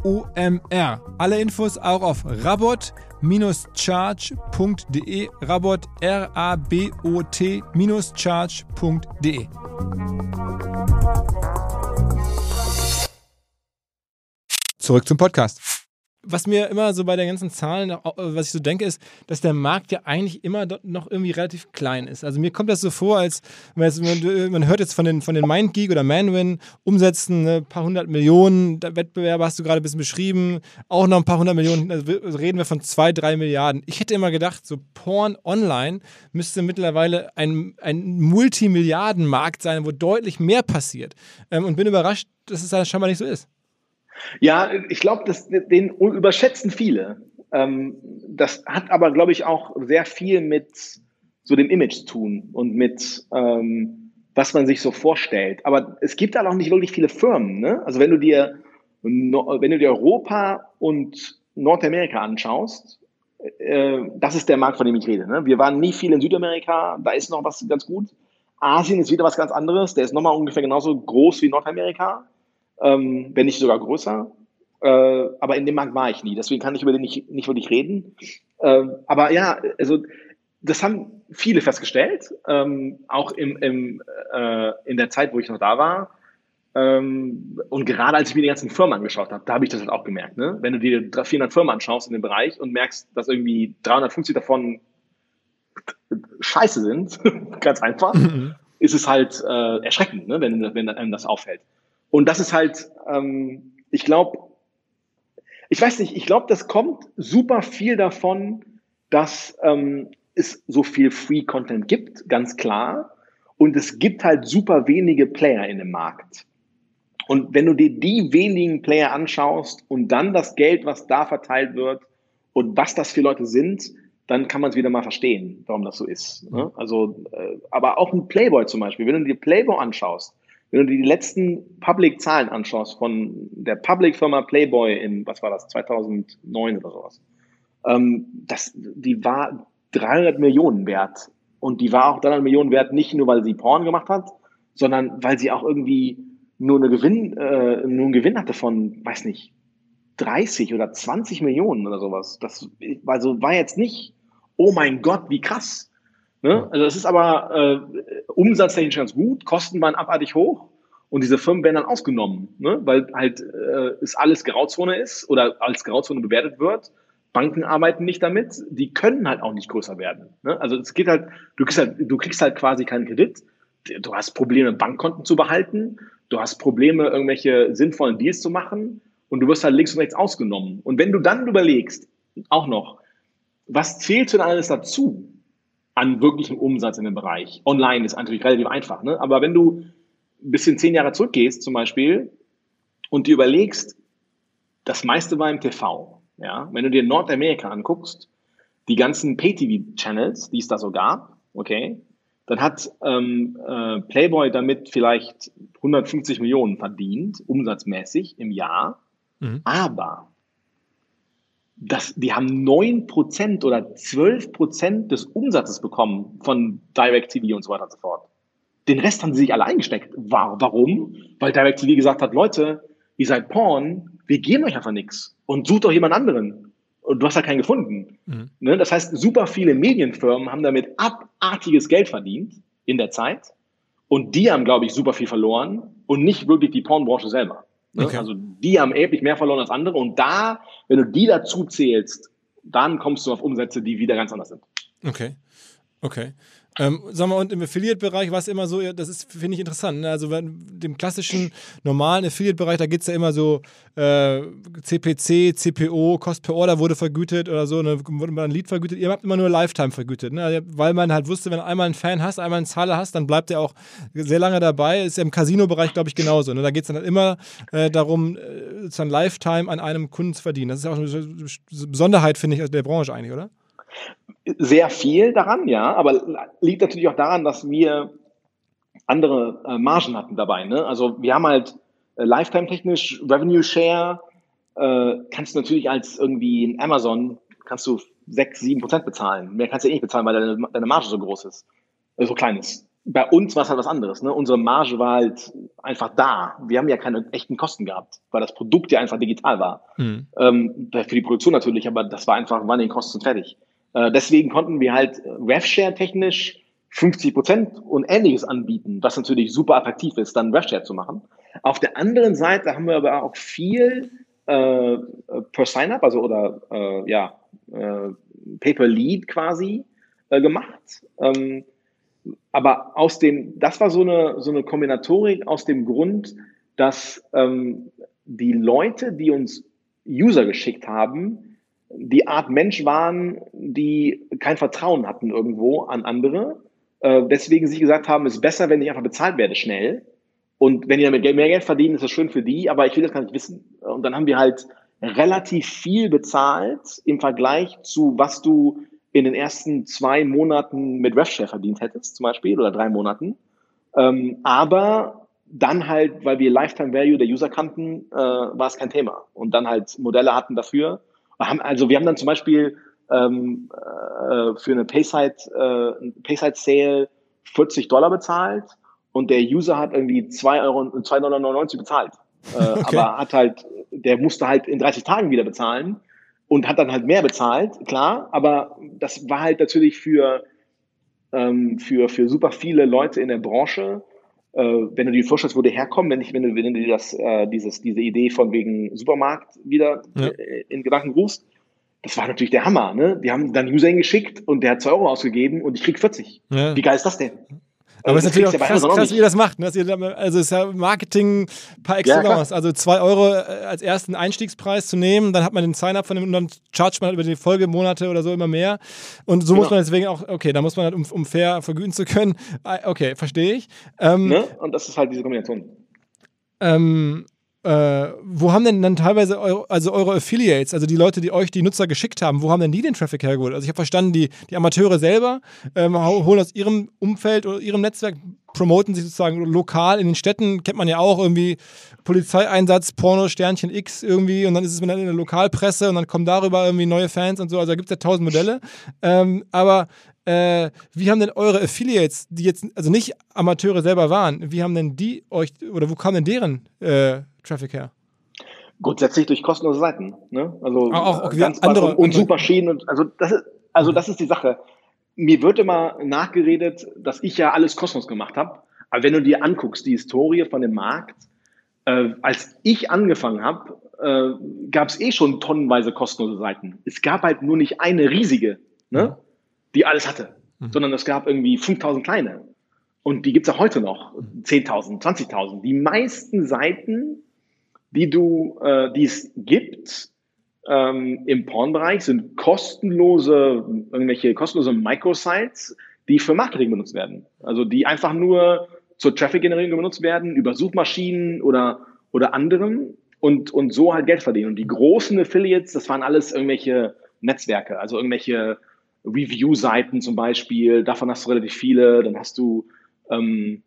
RabotXOMR. Alle Infos auch auf rabot-charge.de. Rabot R-A-B-O-T-charge.de. Zurück zum Podcast was mir immer so bei den ganzen Zahlen, was ich so denke, ist, dass der Markt ja eigentlich immer noch irgendwie relativ klein ist. Also mir kommt das so vor, als man hört jetzt von den, von den MindGeek oder Manwin Umsätzen, ein ne, paar hundert Millionen, Wettbewerbe hast du gerade ein bisschen beschrieben, auch noch ein paar hundert Millionen, also reden wir von zwei, drei Milliarden. Ich hätte immer gedacht, so Porn online müsste mittlerweile ein, ein Multimilliardenmarkt sein, wo deutlich mehr passiert. Ähm, und bin überrascht, dass es da scheinbar nicht so ist. Ja, ich glaube, den überschätzen viele. Ähm, das hat aber, glaube ich, auch sehr viel mit so dem Image zu tun und mit ähm, was man sich so vorstellt. Aber es gibt halt auch nicht wirklich viele Firmen. Ne? Also wenn du dir wenn du dir Europa und Nordamerika anschaust, äh, das ist der Markt, von dem ich rede. Ne? Wir waren nie viel in Südamerika, da ist noch was ganz gut. Asien ist wieder was ganz anderes, der ist nochmal ungefähr genauso groß wie Nordamerika ähm, wenn nicht sogar größer. Äh, aber in dem Markt war ich nie, deswegen kann ich über den nicht, nicht wirklich reden. Äh, aber ja, also das haben viele festgestellt, ähm, auch im, im, äh, in der Zeit, wo ich noch da war. Ähm, und gerade als ich mir die ganzen Firmen angeschaut habe, da habe ich das halt auch gemerkt. Ne? Wenn du dir 400 Firmen anschaust in dem Bereich und merkst, dass irgendwie 350 davon scheiße sind, ganz einfach, mhm. ist es halt äh, erschreckend, ne? wenn, wenn einem das auffällt. Und das ist halt, ähm, ich glaube, ich weiß nicht, ich glaube, das kommt super viel davon, dass ähm, es so viel Free Content gibt, ganz klar. Und es gibt halt super wenige Player in dem Markt. Und wenn du dir die wenigen Player anschaust und dann das Geld, was da verteilt wird und was das für Leute sind, dann kann man es wieder mal verstehen, warum das so ist. Ne? Also, äh, aber auch ein Playboy zum Beispiel, wenn du dir Playboy anschaust, wenn du die letzten Public-Zahlen anschaust von der Public-Firma Playboy in, was war das, 2009 oder sowas, ähm, das, die war 300 Millionen wert. Und die war auch 300 Millionen wert, nicht nur, weil sie Porn gemacht hat, sondern weil sie auch irgendwie nur, eine Gewinn, äh, nur einen Gewinn hatte von, weiß nicht, 30 oder 20 Millionen oder sowas. Das also war jetzt nicht, oh mein Gott, wie krass. Ne? Also es ist aber äh, umsatztechnisch ganz gut, Kosten waren abartig hoch und diese Firmen werden dann ausgenommen, ne? weil halt äh, es alles Grauzone ist oder als Grauzone bewertet wird. Banken arbeiten nicht damit, die können halt auch nicht größer werden. Ne? Also es geht halt, du kriegst halt, du kriegst halt quasi keinen Kredit, du hast Probleme, Bankkonten zu behalten, du hast Probleme, irgendwelche sinnvollen Deals zu machen und du wirst halt links und rechts ausgenommen. Und wenn du dann überlegst, auch noch, was zählt denn alles dazu an wirklichem Umsatz in dem Bereich? Online ist natürlich relativ einfach, ne? aber wenn du ein bisschen zehn Jahre zurückgehst zum Beispiel und dir überlegst, das meiste war im TV. Ja? Wenn du dir Nordamerika anguckst, die ganzen Pay-TV-Channels, die es da so gab, okay, dann hat ähm, äh, Playboy damit vielleicht 150 Millionen verdient, umsatzmäßig im Jahr. Mhm. Aber das, die haben 9% oder 12% des Umsatzes bekommen von Direct TV und so weiter und so fort. Den Rest haben sie sich alle eingesteckt. Warum? Weil Direct TV gesagt hat, Leute, ihr seid Porn, wir geben euch einfach nichts und sucht doch jemand anderen. Und du hast ja keinen gefunden. Mhm. Ne? Das heißt, super viele Medienfirmen haben damit abartiges Geld verdient in der Zeit. Und die haben, glaube ich, super viel verloren und nicht wirklich die Pornbranche selber. Ne? Okay. Also die haben erheblich mehr verloren als andere. Und da, wenn du die dazu zählst, dann kommst du auf Umsätze, die wieder ganz anders sind. Okay. Okay. Ähm, sagen wir, und im Affiliate-Bereich war es immer so, das ist, finde ich, interessant. Ne? Also dem klassischen, normalen Affiliate-Bereich, da geht es ja immer so äh, CPC, CPO, Cost per Order wurde vergütet oder so, ne? wurde man ein Lied vergütet. Ihr habt immer nur Lifetime vergütet, ne? Also, weil man halt wusste, wenn einmal einen Fan hast, einmal einen Zahler hast, dann bleibt der auch sehr lange dabei. Ist ja im Casino-Bereich, glaube ich, genauso. Ne? Da geht es dann halt immer äh, darum, äh, dann Lifetime an einem Kunden zu verdienen. Das ist auch eine Besonderheit, finde ich, der Branche eigentlich, oder? Sehr viel daran, ja, aber liegt natürlich auch daran, dass wir andere äh, Margen hatten dabei. Ne? Also wir haben halt äh, Lifetime-technisch Revenue Share, äh, kannst du natürlich als irgendwie in Amazon, kannst du 6, 7 Prozent bezahlen. Mehr kannst du eh nicht bezahlen, weil deine, deine Marge so groß ist, äh, so klein ist. Bei uns war es halt was anderes. Ne? Unsere Marge war halt einfach da. Wir haben ja keine echten Kosten gehabt, weil das Produkt ja einfach digital war. Mhm. Ähm, für die Produktion natürlich, aber das war einfach, waren die Kosten fertig. Äh, deswegen konnten wir halt RevShare technisch 50 Prozent und ähnliches anbieten, was natürlich super attraktiv ist, dann RevShare zu machen. Auf der anderen Seite haben wir aber auch viel äh, per Sign-up, also oder äh, ja, äh, Pay-per-Lead quasi äh, gemacht. Ähm, aber aus dem, das war so eine, so eine Kombinatorik aus dem Grund, dass ähm, die Leute, die uns User geschickt haben, die Art Mensch waren, die kein Vertrauen hatten irgendwo an andere. Äh, deswegen sich gesagt haben, es ist besser, wenn ich einfach bezahlt werde schnell. Und wenn die damit mehr Geld verdienen, ist das schön für die, aber ich will das gar nicht wissen. Und dann haben wir halt relativ viel bezahlt im Vergleich zu, was du in den ersten zwei Monaten mit RevShare verdient hättest, zum Beispiel, oder drei Monaten. Ähm, aber dann halt, weil wir Lifetime Value der User kannten, äh, war es kein Thema. Und dann halt Modelle hatten dafür, also wir haben dann zum Beispiel ähm, äh, für eine Payside, äh, Payside Sale 40 Dollar bezahlt und der User hat irgendwie 2,99 Euro 2,99 Dollar bezahlt. Äh, okay. Aber hat halt, der musste halt in 30 Tagen wieder bezahlen und hat dann halt mehr bezahlt, klar, aber das war halt natürlich für, ähm, für, für super viele Leute in der Branche äh, wenn du dir vorstellst, wo der herkommt, wenn, ich, wenn, du, wenn du dir das, äh, dieses, diese Idee von wegen Supermarkt wieder ja. äh, in Gedanken rufst, das war natürlich der Hammer. Ne? Die haben dann User geschickt und der hat 2 Euro ausgegeben und ich krieg 40. Ja. Wie geil ist das denn? Aber es ist natürlich auch krass, krass wie ihr das macht. Ne? Also es ist ja Marketing par excellence. Ja, also zwei Euro äh, als ersten Einstiegspreis zu nehmen, dann hat man den Sign-up von dem und dann chargt man halt über die Folgemonate oder so immer mehr. Und so genau. muss man deswegen auch, okay, da muss man halt, um, um fair vergüten zu können. Ah, okay, verstehe ich. Ähm, ne? Und das ist halt diese Kombination. Ähm, äh, wo haben denn dann teilweise eure, also eure Affiliates, also die Leute, die euch die Nutzer geschickt haben, wo haben denn die den Traffic hergeholt? Also ich habe verstanden, die, die Amateure selber ähm, holen aus ihrem Umfeld oder ihrem Netzwerk promoten sich sozusagen lokal in den Städten, kennt man ja auch irgendwie Polizeieinsatz, Porno, Sternchen X irgendwie und dann ist es in der Lokalpresse und dann kommen darüber irgendwie neue Fans und so. Also da gibt es ja tausend Modelle. Ähm, aber äh, wie haben denn eure Affiliates, die jetzt also nicht Amateure selber waren, wie haben denn die euch oder wo kam denn deren äh, Traffic her? Grundsätzlich durch kostenlose Seiten. Ne? Also auch, auch ganz andere, und, und Suchmaschinen und also das ist, also das ist die Sache. Mir wird immer nachgeredet, dass ich ja alles kostenlos gemacht habe. Aber wenn du dir anguckst, die Historie von dem Markt, äh, als ich angefangen habe, äh, gab es eh schon tonnenweise kostenlose Seiten. Es gab halt nur nicht eine riesige. Ne? Mhm die alles hatte, mhm. sondern es gab irgendwie 5000 kleine. Und die gibt es auch heute noch, 10.000, 20.000. Die meisten Seiten, die du, äh, die es gibt ähm, im Pornbereich, sind kostenlose, irgendwelche kostenlose Microsites, die für Marketing benutzt werden. Also die einfach nur zur Traffic-Generierung benutzt werden, über Suchmaschinen oder, oder anderem und, und so halt Geld verdienen. Und die großen Affiliates, das waren alles irgendwelche Netzwerke, also irgendwelche Review-Seiten zum Beispiel, davon hast du relativ viele, dann hast du ähm,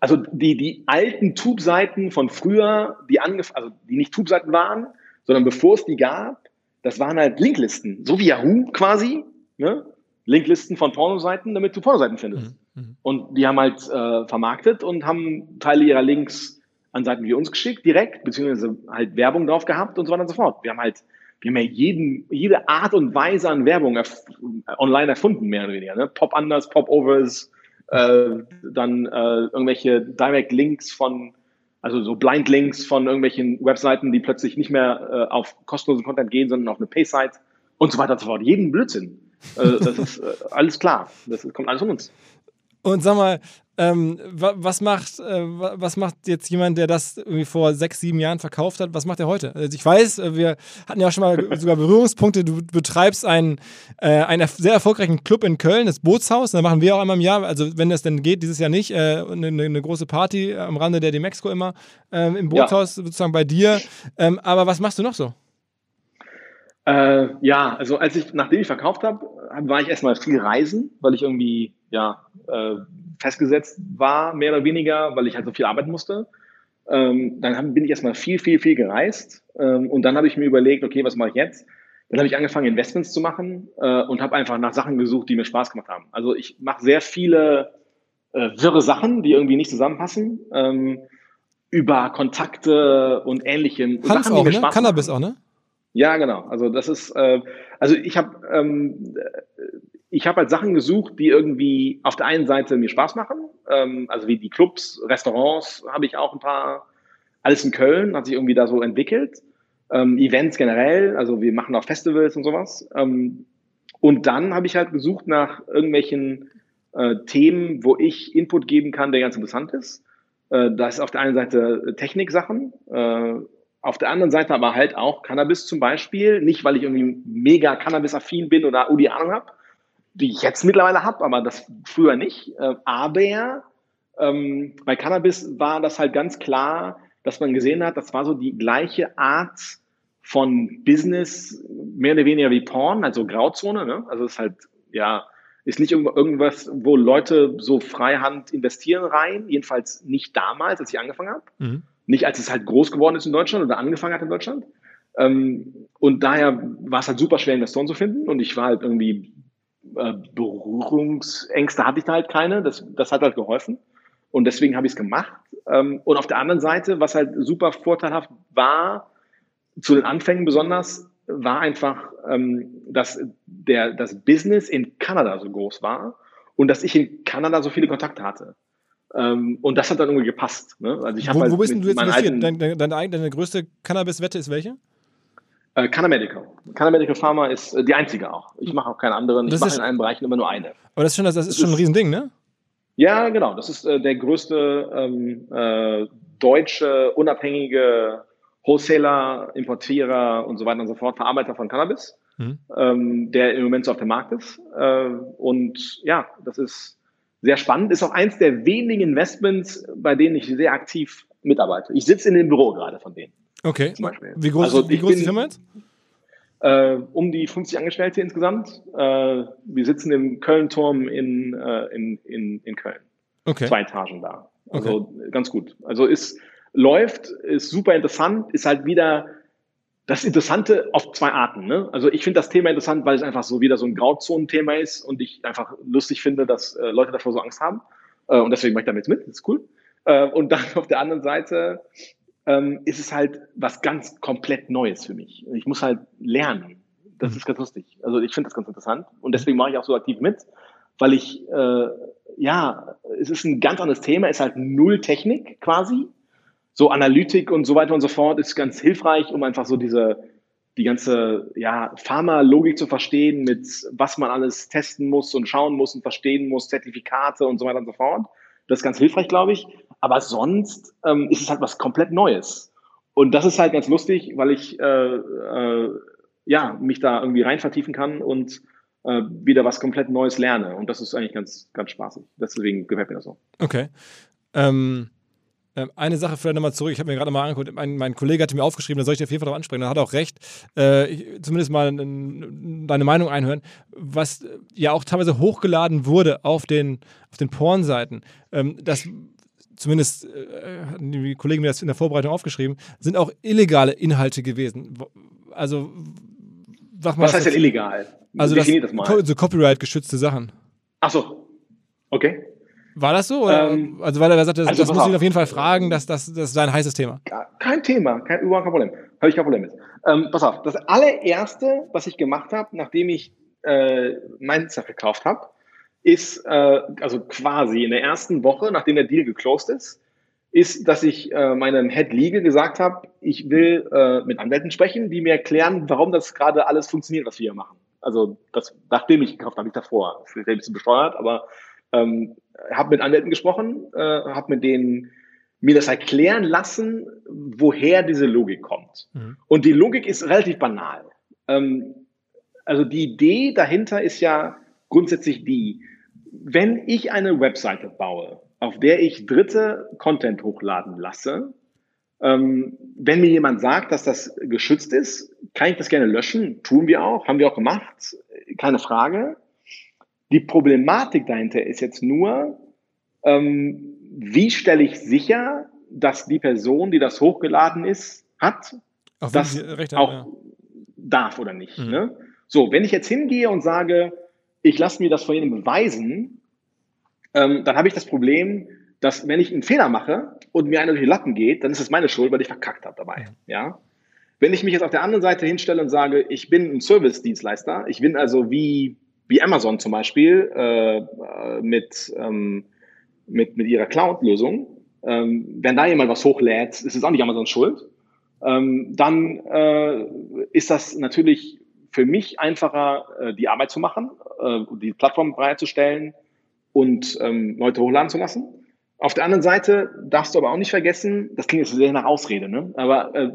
also die, die alten Tube-Seiten von früher, die angef also die nicht Tube-Seiten waren, sondern bevor es die gab, das waren halt Linklisten, so wie Yahoo quasi, ne? Linklisten von Pornoseiten, damit du Pornoseiten findest. Mhm. mhm. Und die haben halt äh, vermarktet und haben Teile ihrer Links an Seiten wie uns geschickt, direkt, beziehungsweise halt Werbung drauf gehabt und so weiter und so fort. Wir haben halt wir haben ja jeden, jede Art und Weise an Werbung erf online erfunden, mehr oder weniger. Ne? Pop-Unders, Pop-Overs, äh, dann äh, irgendwelche Direct-Links von, also so Blind-Links von irgendwelchen Webseiten, die plötzlich nicht mehr äh, auf kostenlosen Content gehen, sondern auf eine Pay-Site und so weiter und so fort. Jeden Blödsinn. Äh, das ist äh, alles klar. Das kommt alles von uns. Und sag mal, ähm, was, macht, äh, was macht jetzt jemand, der das irgendwie vor sechs, sieben Jahren verkauft hat? Was macht er heute? Also ich weiß, äh, wir hatten ja auch schon mal sogar Berührungspunkte. Du betreibst einen, äh, einen sehr erfolgreichen Club in Köln, das Bootshaus. Da machen wir auch einmal im Jahr, also wenn das denn geht, dieses Jahr nicht, äh, eine, eine, große Party am Rande der Demexco immer ähm, im Bootshaus, ja. sozusagen bei dir. Ähm, aber was machst du noch so? Äh, ja, also als ich, nachdem ich verkauft habe, war ich erstmal viel reisen, weil ich irgendwie, ja, äh, festgesetzt war, mehr oder weniger, weil ich halt so viel arbeiten musste. Ähm, dann hab, bin ich erstmal viel, viel, viel gereist. Ähm, und dann habe ich mir überlegt, okay, was mache ich jetzt? Dann habe ich angefangen, Investments zu machen äh, und habe einfach nach Sachen gesucht, die mir Spaß gemacht haben. Also ich mache sehr viele äh, wirre Sachen, die irgendwie nicht zusammenpassen. Ähm, über Kontakte und ähnlichem. Hans Sachen, auch, ne? Cannabis auch, ne? Ja, genau. Also das ist, äh, also ich habe ähm, ich habe halt Sachen gesucht, die irgendwie auf der einen Seite mir Spaß machen, ähm, also wie die Clubs, Restaurants habe ich auch ein paar, alles in Köln hat sich irgendwie da so entwickelt, ähm, Events generell, also wir machen auch Festivals und sowas. Ähm, und dann habe ich halt gesucht nach irgendwelchen äh, Themen, wo ich Input geben kann, der ganz interessant ist. Äh, das ist auf der einen Seite Techniksachen, äh, auf der anderen Seite aber halt auch Cannabis zum Beispiel. Nicht, weil ich irgendwie mega Cannabis-affin bin oder die Ahnung habe, die ich jetzt mittlerweile habe, aber das früher nicht. Äh, aber ähm, bei Cannabis war das halt ganz klar, dass man gesehen hat, das war so die gleiche Art von Business, mehr oder weniger wie Porn, also Grauzone. Ne? Also es ist halt, ja, ist nicht irgendwas, wo Leute so freihand investieren rein, jedenfalls nicht damals, als ich angefangen habe. Mhm. Nicht als es halt groß geworden ist in Deutschland oder angefangen hat in Deutschland. Ähm, und daher war es halt super schwer, Investoren zu finden. Und ich war halt irgendwie äh, Berührungsängste hatte ich da halt keine. Das, das hat halt geholfen. Und deswegen habe ich es gemacht. Ähm, und auf der anderen Seite, was halt super vorteilhaft war, zu den Anfängen besonders, war einfach, ähm, dass der, das Business in Kanada so groß war und dass ich in Kanada so viele Kontakte hatte. Ähm, und das hat dann irgendwie gepasst. Ne? Also ich wo, halt wo bist du jetzt investiert? Deine, deine, deine größte Cannabis-Wette ist welche? Äh, Canamedical. Canamedical Pharma ist äh, die einzige auch. Ich mache auch keine anderen. Das ich mache in allen Bereichen immer nur eine. Aber das ist schon, das, das ist schon ein Riesending, ne? Ja, genau. Das ist äh, der größte ähm, äh, deutsche, unabhängige Wholesaler, Importierer und so weiter und so fort, Verarbeiter von Cannabis, mhm. ähm, der im Moment so auf dem Markt ist. Äh, und ja, das ist sehr spannend. Ist auch eins der wenigen Investments, bei denen ich sehr aktiv mitarbeite. Ich sitze in dem Büro gerade von denen. Okay. Zum Beispiel. Wie groß, also wie groß ist die Firma jetzt? Äh, um die 50 Angestellte insgesamt. Äh, wir sitzen im Köln-Turm in, äh, in, in, in Köln. Okay. Zwei Etagen da. Also okay. ganz gut. Also ist, läuft, ist super interessant, ist halt wieder das Interessante auf zwei Arten. Ne? Also ich finde das Thema interessant, weil es einfach so wieder so ein Grauzonenthema ist und ich einfach lustig finde, dass äh, Leute davor so Angst haben. Äh, und deswegen mache ich damit mit, das ist cool. Äh, und dann auf der anderen Seite ähm, ist es halt was ganz komplett Neues für mich. Ich muss halt lernen. Das mhm. ist ganz lustig. Also ich finde das ganz interessant und deswegen mache ich auch so aktiv mit, weil ich, äh, ja, es ist ein ganz anderes Thema, ist halt null Technik quasi so Analytik und so weiter und so fort ist ganz hilfreich, um einfach so diese, die ganze ja, Pharma-Logik zu verstehen, mit was man alles testen muss und schauen muss und verstehen muss, Zertifikate und so weiter und so fort. Das ist ganz hilfreich, glaube ich. Aber sonst ähm, ist es halt was komplett Neues. Und das ist halt ganz lustig, weil ich äh, äh, ja, mich da irgendwie rein vertiefen kann und äh, wieder was komplett Neues lerne. Und das ist eigentlich ganz, ganz spaßig. Deswegen gefällt mir das so. Okay. Ähm ähm, eine Sache vielleicht nochmal zurück, ich habe mir gerade mal angeguckt, mein, mein, Kollege hatte mir aufgeschrieben, da soll ich dir auf jeden Fall darauf ansprechen, da hat er auch recht, äh, ich, zumindest mal deine Meinung einhören, was ja auch teilweise hochgeladen wurde auf den, auf den Pornseiten, ähm, das zumindest äh, hatten die Kollegen mir das in der Vorbereitung aufgeschrieben, sind auch illegale Inhalte gewesen. Also, sag mal. Was heißt denn illegal? Also, das, das mal. so Copyright-geschützte Sachen. Ach so. Okay. War das so? Ähm, also, weil er sagte, das, also, das muss ich ihn auf jeden Fall fragen, dass das, das ist ein heißes Thema. Kein Thema, kein, überhaupt kein Problem. Habe ich kein Problem mit. Ähm, pass auf, das allererste, was ich gemacht habe, nachdem ich äh, Mainzer gekauft habe, ist, äh, also quasi in der ersten Woche, nachdem der Deal geclosed ist, ist, dass ich äh, meinem Head Legal gesagt habe, ich will äh, mit Anwälten sprechen, die mir erklären, warum das gerade alles funktioniert, was wir hier machen. Also das, nachdem ich gekauft habe, nicht davor. Das ist ein bisschen besteuert, aber ähm, habe mit Anwälten gesprochen, äh, habe mit denen mir das erklären lassen, woher diese Logik kommt. Mhm. Und die Logik ist relativ banal. Ähm, also die Idee dahinter ist ja grundsätzlich die, wenn ich eine Webseite baue, auf der ich dritte Content hochladen lasse, ähm, wenn mir jemand sagt, dass das geschützt ist, kann ich das gerne löschen. Tun wir auch, haben wir auch gemacht, keine Frage. Die Problematik dahinter ist jetzt nur, ähm, wie stelle ich sicher, dass die Person, die das hochgeladen ist, hat, auch das Recht auch ja. darf oder nicht. Mhm. Ne? So, wenn ich jetzt hingehe und sage, ich lasse mir das von Ihnen beweisen, ähm, dann habe ich das Problem, dass wenn ich einen Fehler mache und mir einer durch die Lappen geht, dann ist es meine Schuld, weil ich verkackt habe dabei. Ja? Wenn ich mich jetzt auf der anderen Seite hinstelle und sage, ich bin ein Service-Dienstleister, ich bin also wie wie Amazon zum Beispiel äh, mit, ähm, mit, mit ihrer Cloud-Lösung, ähm, wenn da jemand was hochlädt, ist es auch nicht Amazons Schuld, ähm, dann äh, ist das natürlich für mich einfacher, äh, die Arbeit zu machen, äh, die Plattform bereitzustellen und ähm, Leute hochladen zu lassen. Auf der anderen Seite darfst du aber auch nicht vergessen, das klingt jetzt sehr nach Ausrede, ne? aber äh,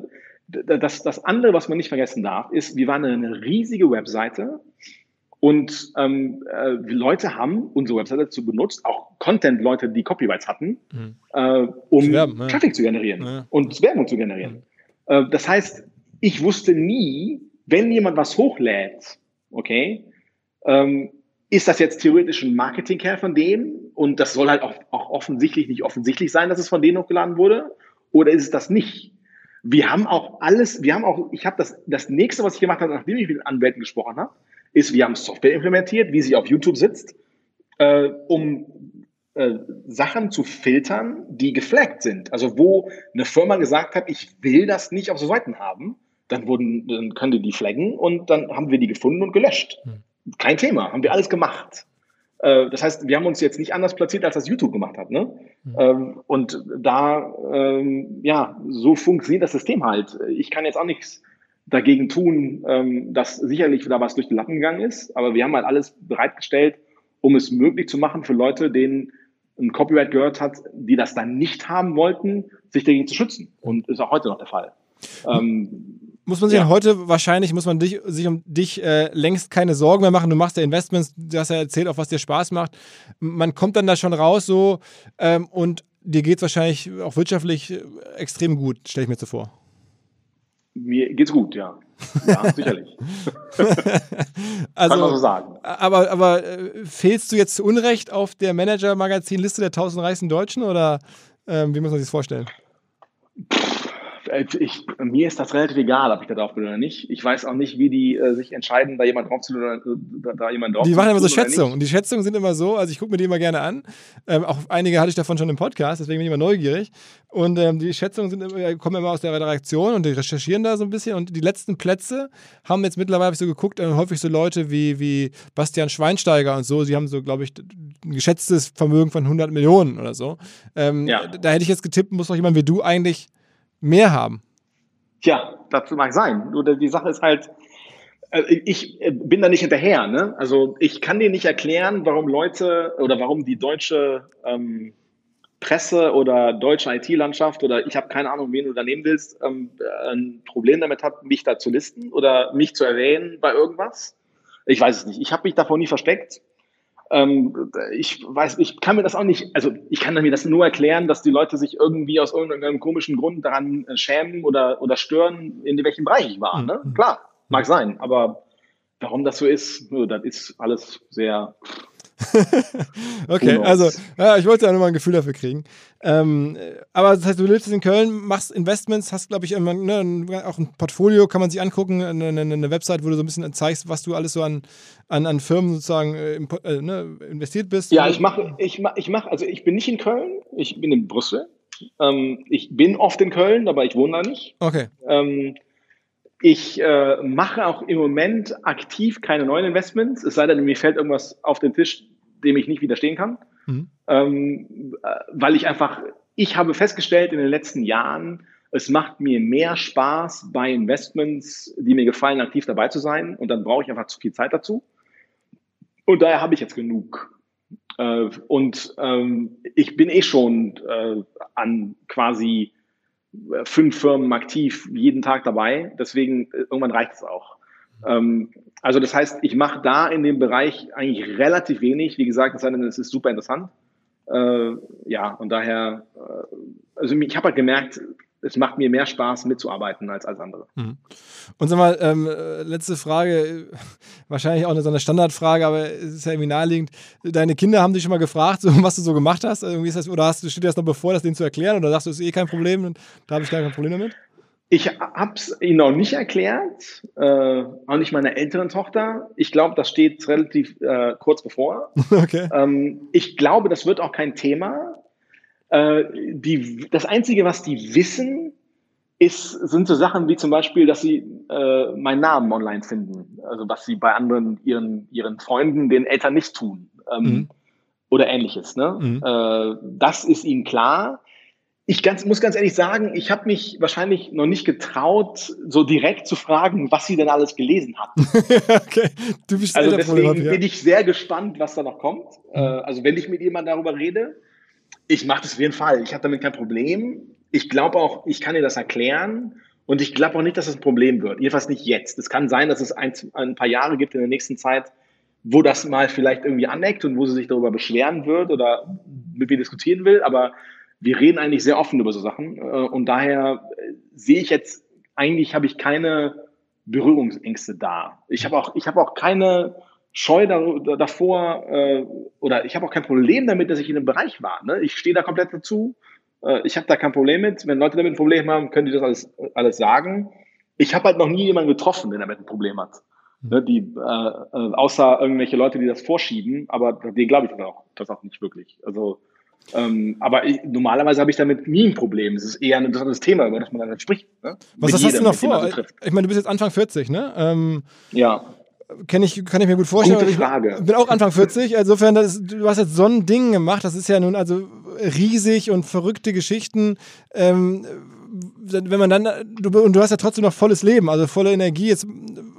das, das andere, was man nicht vergessen darf, ist, wir waren eine riesige Webseite, und ähm, äh, Leute haben unsere Webseite dazu benutzt, auch Content-Leute, die Copyrights hatten, mhm. äh, um Werben, ja. Traffic zu generieren ja. und Werbung zu generieren. Mhm. Äh, das heißt, ich wusste nie, wenn jemand was hochlädt, okay, ähm, ist das jetzt theoretisch ein Marketing-Care von dem? Und das soll halt auch, auch offensichtlich nicht offensichtlich sein, dass es von denen hochgeladen wurde? Oder ist es das nicht? Wir haben auch alles, wir haben auch, ich habe das, das nächste, was ich gemacht habe, nachdem ich mit Anwälten gesprochen habe, ist, wir haben Software implementiert, wie sie auf YouTube sitzt, äh, um äh, Sachen zu filtern, die geflaggt sind. Also wo eine Firma gesagt hat, ich will das nicht auf so Seiten haben, dann wurden, dann können die die flaggen und dann haben wir die gefunden und gelöscht. Hm. Kein Thema, haben wir alles gemacht. Äh, das heißt, wir haben uns jetzt nicht anders platziert, als das YouTube gemacht hat. Ne? Mhm. Und da, ähm, ja, so funktioniert das System halt. Ich kann jetzt auch nichts dagegen tun, ähm, dass sicherlich da was durch die Lappen gegangen ist. Aber wir haben halt alles bereitgestellt, um es möglich zu machen für Leute, denen ein Copyright gehört hat, die das dann nicht haben wollten, sich dagegen zu schützen. Und ist auch heute noch der Fall. Ähm, muss man sich ja. heute wahrscheinlich, muss man dich, sich um dich äh, längst keine Sorgen mehr machen. Du machst ja Investments, du hast ja erzählt, auf was dir Spaß macht. Man kommt dann da schon raus so ähm, und dir geht es wahrscheinlich auch wirtschaftlich äh, extrem gut, stelle ich mir so vor. Mir geht's gut, ja. Ja, sicherlich. also, Kann man so sagen. Aber, aber äh, fehlst du jetzt zu Unrecht auf der Manager-Magazin-Liste der 1000 reichsten Deutschen oder ähm, wie muss man sich das vorstellen? Äh, ich, mir ist das relativ egal, ob ich da drauf bin oder nicht. Ich weiß auch nicht, wie die äh, sich entscheiden, da jemand drauf zu oder äh, da jemand drauf Die machen immer so Schätzungen. Und die Schätzungen sind immer so, also ich gucke mir die immer gerne an. Ähm, auch einige hatte ich davon schon im Podcast, deswegen bin ich immer neugierig. Und ähm, die Schätzungen sind immer, kommen immer aus der Redaktion und die recherchieren da so ein bisschen. Und die letzten Plätze haben jetzt mittlerweile so geguckt, äh, häufig so Leute wie, wie Bastian Schweinsteiger und so. Sie haben so, glaube ich, ein geschätztes Vermögen von 100 Millionen oder so. Ähm, ja. Da hätte ich jetzt getippt, muss doch jemand wie du eigentlich mehr haben. Tja, das mag sein. Nur die Sache ist halt, äh, ich äh, bin da nicht hinterher. Ne? Also ich kann dir nicht erklären, warum Leute oder warum die deutsche ähm, Presse oder deutsche IT-Landschaft oder ich habe keine Ahnung, wen du da nehmen willst, ähm, ein Problem damit hat, mich da zu listen oder mich zu erwähnen bei irgendwas. Ich weiß es nicht. Ich habe mich davor nie versteckt. Ähm, ich weiß, ich kann mir das auch nicht, also ich kann mir das nur erklären, dass die Leute sich irgendwie aus irgendeinem komischen Grund daran äh, schämen oder, oder stören, in welchem Bereich ich war. Ne? Mhm. Klar, mag sein, aber warum das so ist, das ist alles sehr okay, also ja, ich wollte ja nur mal ein Gefühl dafür kriegen. Ähm, aber das heißt, du lebst in Köln, machst Investments, hast, glaube ich, immer, ne, auch ein Portfolio, kann man sich angucken, eine, eine, Website, wo du so ein bisschen zeigst, was du alles so an, an, an Firmen sozusagen äh, äh, ne, investiert bist. Ja, ich mache, ich mache, ich mach, also ich bin nicht in Köln, ich bin in Brüssel. Ähm, ich bin oft in Köln, aber ich wohne da nicht. Okay. Ähm, ich äh, mache auch im Moment aktiv keine neuen Investments, es sei denn, mir fällt irgendwas auf den Tisch, dem ich nicht widerstehen kann. Mhm. Ähm, äh, weil ich einfach, ich habe festgestellt in den letzten Jahren, es macht mir mehr Spaß bei Investments, die mir gefallen, aktiv dabei zu sein. Und dann brauche ich einfach zu viel Zeit dazu. Und daher habe ich jetzt genug. Äh, und ähm, ich bin eh schon äh, an quasi fünf Firmen aktiv jeden Tag dabei. Deswegen äh, irgendwann reicht es auch. Ähm, also das heißt, ich mache da in dem Bereich eigentlich relativ wenig. Wie gesagt, es ist super interessant. Äh, ja, und daher, äh, also ich habe halt gemerkt, es macht mir mehr Spaß mitzuarbeiten als als andere. Mhm. Und sag mal, ähm, letzte Frage, wahrscheinlich auch eine, so eine Standardfrage, aber es ist ja irgendwie naheliegend. Deine Kinder haben dich schon mal gefragt, so, was du so gemacht hast? Irgendwie ist das, oder hast du, steht dir das noch bevor, das denen zu erklären? Oder sagst du, es ist eh kein Problem und da habe ich gar kein Problem damit? Ich habe es ihnen noch nicht erklärt, äh, auch nicht meiner älteren Tochter. Ich glaube, das steht relativ äh, kurz bevor. Okay. Ähm, ich glaube, das wird auch kein Thema. Äh, die, das Einzige, was die wissen, ist, sind so Sachen wie zum Beispiel, dass sie äh, meinen Namen online finden. Also was sie bei anderen, ihren, ihren Freunden, den Eltern nicht tun. Ähm, mhm. Oder ähnliches. Ne? Mhm. Äh, das ist ihnen klar. Ich ganz, muss ganz ehrlich sagen, ich habe mich wahrscheinlich noch nicht getraut, so direkt zu fragen, was sie denn alles gelesen hat. okay, du bist also deswegen bin ich sehr gespannt, was da noch kommt. Mhm. also wenn ich mit jemandem darüber rede, ich mache das auf jeden Fall. Ich habe damit kein Problem. Ich glaube auch, ich kann dir das erklären. Und ich glaube auch nicht, dass es ein Problem wird. Jedenfalls nicht jetzt. Es kann sein, dass es ein, ein, paar Jahre gibt in der nächsten Zeit, wo das mal vielleicht irgendwie aneckt und wo sie sich darüber beschweren wird oder mit mir diskutieren will. Aber wir reden eigentlich sehr offen über so Sachen. Äh, und daher äh, sehe ich jetzt, eigentlich habe ich keine Berührungsängste da. Ich habe auch, ich habe auch keine Scheu davor äh, oder ich habe auch kein Problem damit, dass ich in einem Bereich war. Ne? Ich stehe da komplett dazu. Äh, ich habe da kein Problem mit. Wenn Leute damit ein Problem haben, können die das alles, alles sagen. Ich habe halt noch nie jemanden getroffen, der damit ein Problem hat. Ne? Die, äh, äh, außer irgendwelche Leute, die das vorschieben, aber denen glaube ich das auch, das auch nicht wirklich. Also ähm, aber ich, normalerweise habe ich damit nie ein Problem. Es ist eher ein interessantes Thema, über das man dann spricht. Ne? Was jedem, hast du noch vor? Ich meine, du bist jetzt Anfang 40, ne? Ähm, ja kenn ich, kann ich mir gut vorstellen. Gute Frage. Ich bin auch Anfang 40. Insofern, das, du hast jetzt so ein Ding gemacht. Das ist ja nun also riesig und verrückte Geschichten. Ähm, wenn man dann, du, und du hast ja trotzdem noch volles Leben, also volle Energie. Jetzt,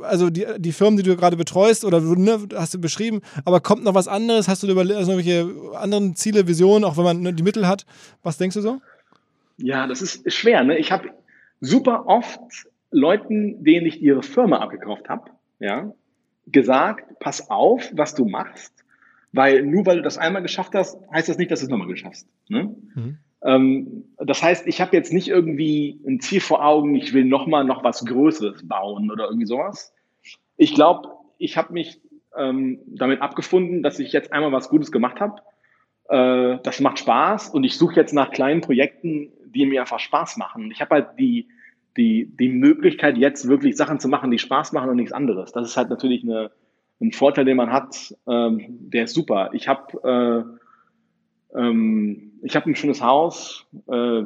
also die, die Firmen, die du gerade betreust oder ne, hast du beschrieben, aber kommt noch was anderes? Hast du über also irgendwelche anderen Ziele, Visionen, auch wenn man ne, die Mittel hat? Was denkst du so? Ja, das ist schwer. Ne? Ich habe super oft Leuten, denen ich ihre Firma abgekauft habe, ja, gesagt, pass auf, was du machst, weil nur weil du das einmal geschafft hast, heißt das nicht, dass du es nochmal geschaffst. Ne? Mhm. Ähm, das heißt, ich habe jetzt nicht irgendwie ein Ziel vor Augen, ich will nochmal noch was Größeres bauen oder irgendwie sowas. Ich glaube, ich habe mich ähm, damit abgefunden, dass ich jetzt einmal was Gutes gemacht habe. Äh, das macht Spaß und ich suche jetzt nach kleinen Projekten, die mir einfach Spaß machen. Ich habe halt die, die, die Möglichkeit, jetzt wirklich Sachen zu machen, die Spaß machen und nichts anderes. Das ist halt natürlich eine, ein Vorteil, den man hat, ähm, der ist super. Ich habe äh, ähm, habe ein schönes Haus, äh,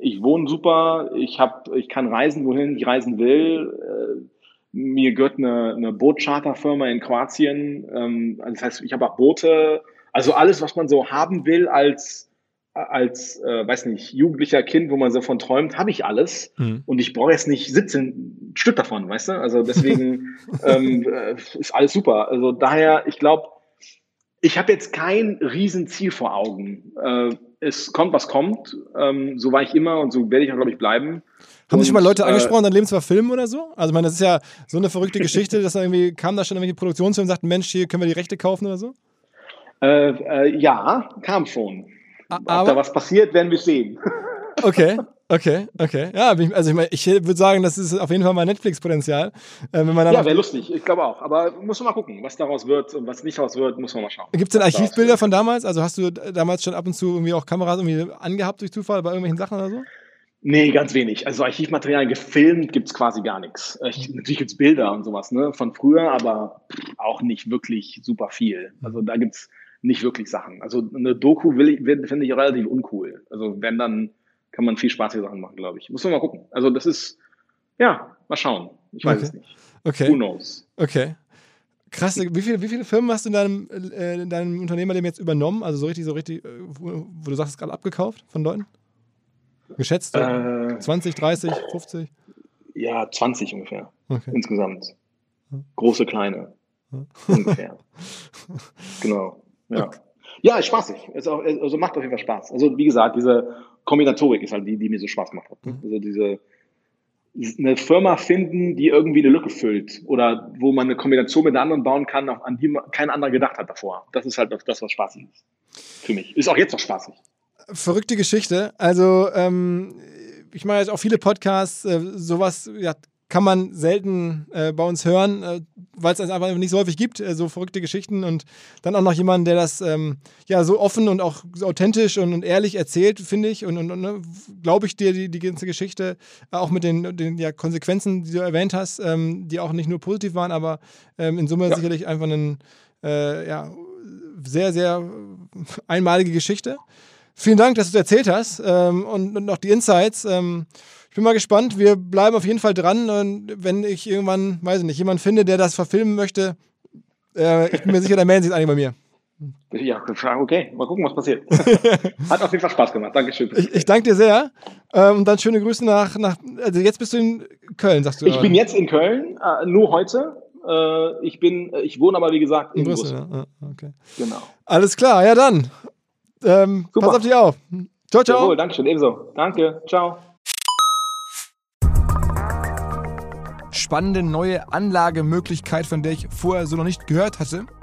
ich wohne super, ich hab, ich kann reisen, wohin ich reisen will. Äh, mir gehört eine, eine Bootcharterfirma in Kroatien. Ähm, das heißt, ich habe auch Boote. Also alles, was man so haben will als als, äh, weiß nicht, jugendlicher Kind, wo man so von träumt, habe ich alles. Mhm. Und ich brauche jetzt nicht 17 Stück davon, weißt du? Also deswegen ähm, äh, ist alles super. Also daher, ich glaube, ich habe jetzt kein Riesenziel vor Augen. Äh, es kommt, was kommt. Ähm, so war ich immer und so werde ich auch, glaube ich, bleiben. Haben sich mal Leute äh, angesprochen, dein Leben zu verfilmen oder so? Also, ich meine, das ist ja so eine verrückte Geschichte, dass da irgendwie kam da schon irgendwelche Produktionsfirmen und sagten, Mensch, hier können wir die Rechte kaufen oder so? Äh, äh, ja, kam schon. Aber, Ob da was passiert, werden wir sehen. Okay, okay, okay. Ja, also ich, meine, ich würde sagen, das ist auf jeden Fall mal Netflix-Potenzial. Äh, ja, wäre lustig, ich glaube auch. Aber muss man mal gucken, was daraus wird und was nicht daraus wird, muss man mal schauen. Gibt es denn Archivbilder von damals? Also hast du damals schon ab und zu irgendwie auch Kameras irgendwie angehabt durch Zufall bei irgendwelchen Sachen oder so? Nee, ganz wenig. Also Archivmaterial gefilmt gibt es quasi gar nichts. Äh, natürlich gibt es Bilder und sowas ne, von früher, aber auch nicht wirklich super viel. Also da gibt es nicht wirklich Sachen. Also eine Doku will ich, finde ich relativ uncool. Also wenn, dann kann man viel spaßige Sachen machen, glaube ich. Muss man mal gucken. Also das ist, ja, mal schauen. Ich weiß okay. es nicht. Okay. Who knows? Okay. Krass, wie viele, wie viele Firmen hast du in deinem, äh, in deinem Unternehmerleben jetzt übernommen? Also so richtig, so richtig, äh, wo, wo du sagst, gerade abgekauft von Leuten? Geschätzt? Äh, 20, 30, 50? Ja, 20 ungefähr. Okay. Insgesamt. Große, kleine. ungefähr. genau. Ja. Okay. Ja, ist spaßig. Ist auch, also macht auf jeden Fall Spaß. Also wie gesagt, diese Kombinatorik ist halt die, die mir so Spaß gemacht hat. Mhm. Also diese eine Firma finden, die irgendwie eine Lücke füllt oder wo man eine Kombination mit anderen bauen kann, an die kein anderer gedacht hat davor. Das ist halt das, was spaßig ist. Für mich. Ist auch jetzt noch spaßig. Verrückte Geschichte. Also, ähm, ich mache jetzt auch viele Podcasts. Äh, sowas ja, kann man selten äh, bei uns hören, äh, weil es einfach nicht so häufig gibt, äh, so verrückte Geschichten und dann auch noch jemanden, der das ähm, ja so offen und auch so authentisch und, und ehrlich erzählt, finde ich und, und, und ne, glaube ich dir die, die ganze Geschichte, äh, auch mit den, den ja, Konsequenzen, die du erwähnt hast, ähm, die auch nicht nur positiv waren, aber ähm, in Summe ja. sicherlich einfach eine äh, ja, sehr, sehr einmalige Geschichte. Vielen Dank, dass du es erzählt hast ähm, und, und auch die Insights. Ähm, ich bin mal gespannt. Wir bleiben auf jeden Fall dran. Und wenn ich irgendwann, weiß ich nicht, jemanden finde, der das verfilmen möchte, äh, ich bin mir sicher, dann melden sich eigentlich bei mir. Ja, okay, mal gucken, was passiert. Hat auf jeden Fall Spaß gemacht. Dankeschön. Ich, ich danke dir sehr. Ähm, und dann schöne Grüße nach, nach. Also jetzt bist du in Köln, sagst du. Ich bin jetzt in Köln, äh, nur heute. Äh, ich bin, ich wohne aber wie gesagt in, in Brüssel. Brüssel. Ja, okay. Genau. Alles klar, ja dann. Ähm, pass auf dich auf. Ciao, ciao. Jawohl, Dankeschön, ebenso. Danke, ciao. Spannende neue Anlagemöglichkeit, von der ich vorher so noch nicht gehört hatte.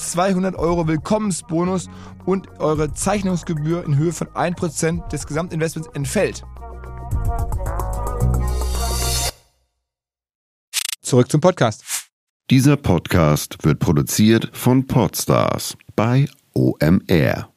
200 Euro Willkommensbonus und eure Zeichnungsgebühr in Höhe von 1% des Gesamtinvestments entfällt. Zurück zum Podcast. Dieser Podcast wird produziert von Podstars bei OMR.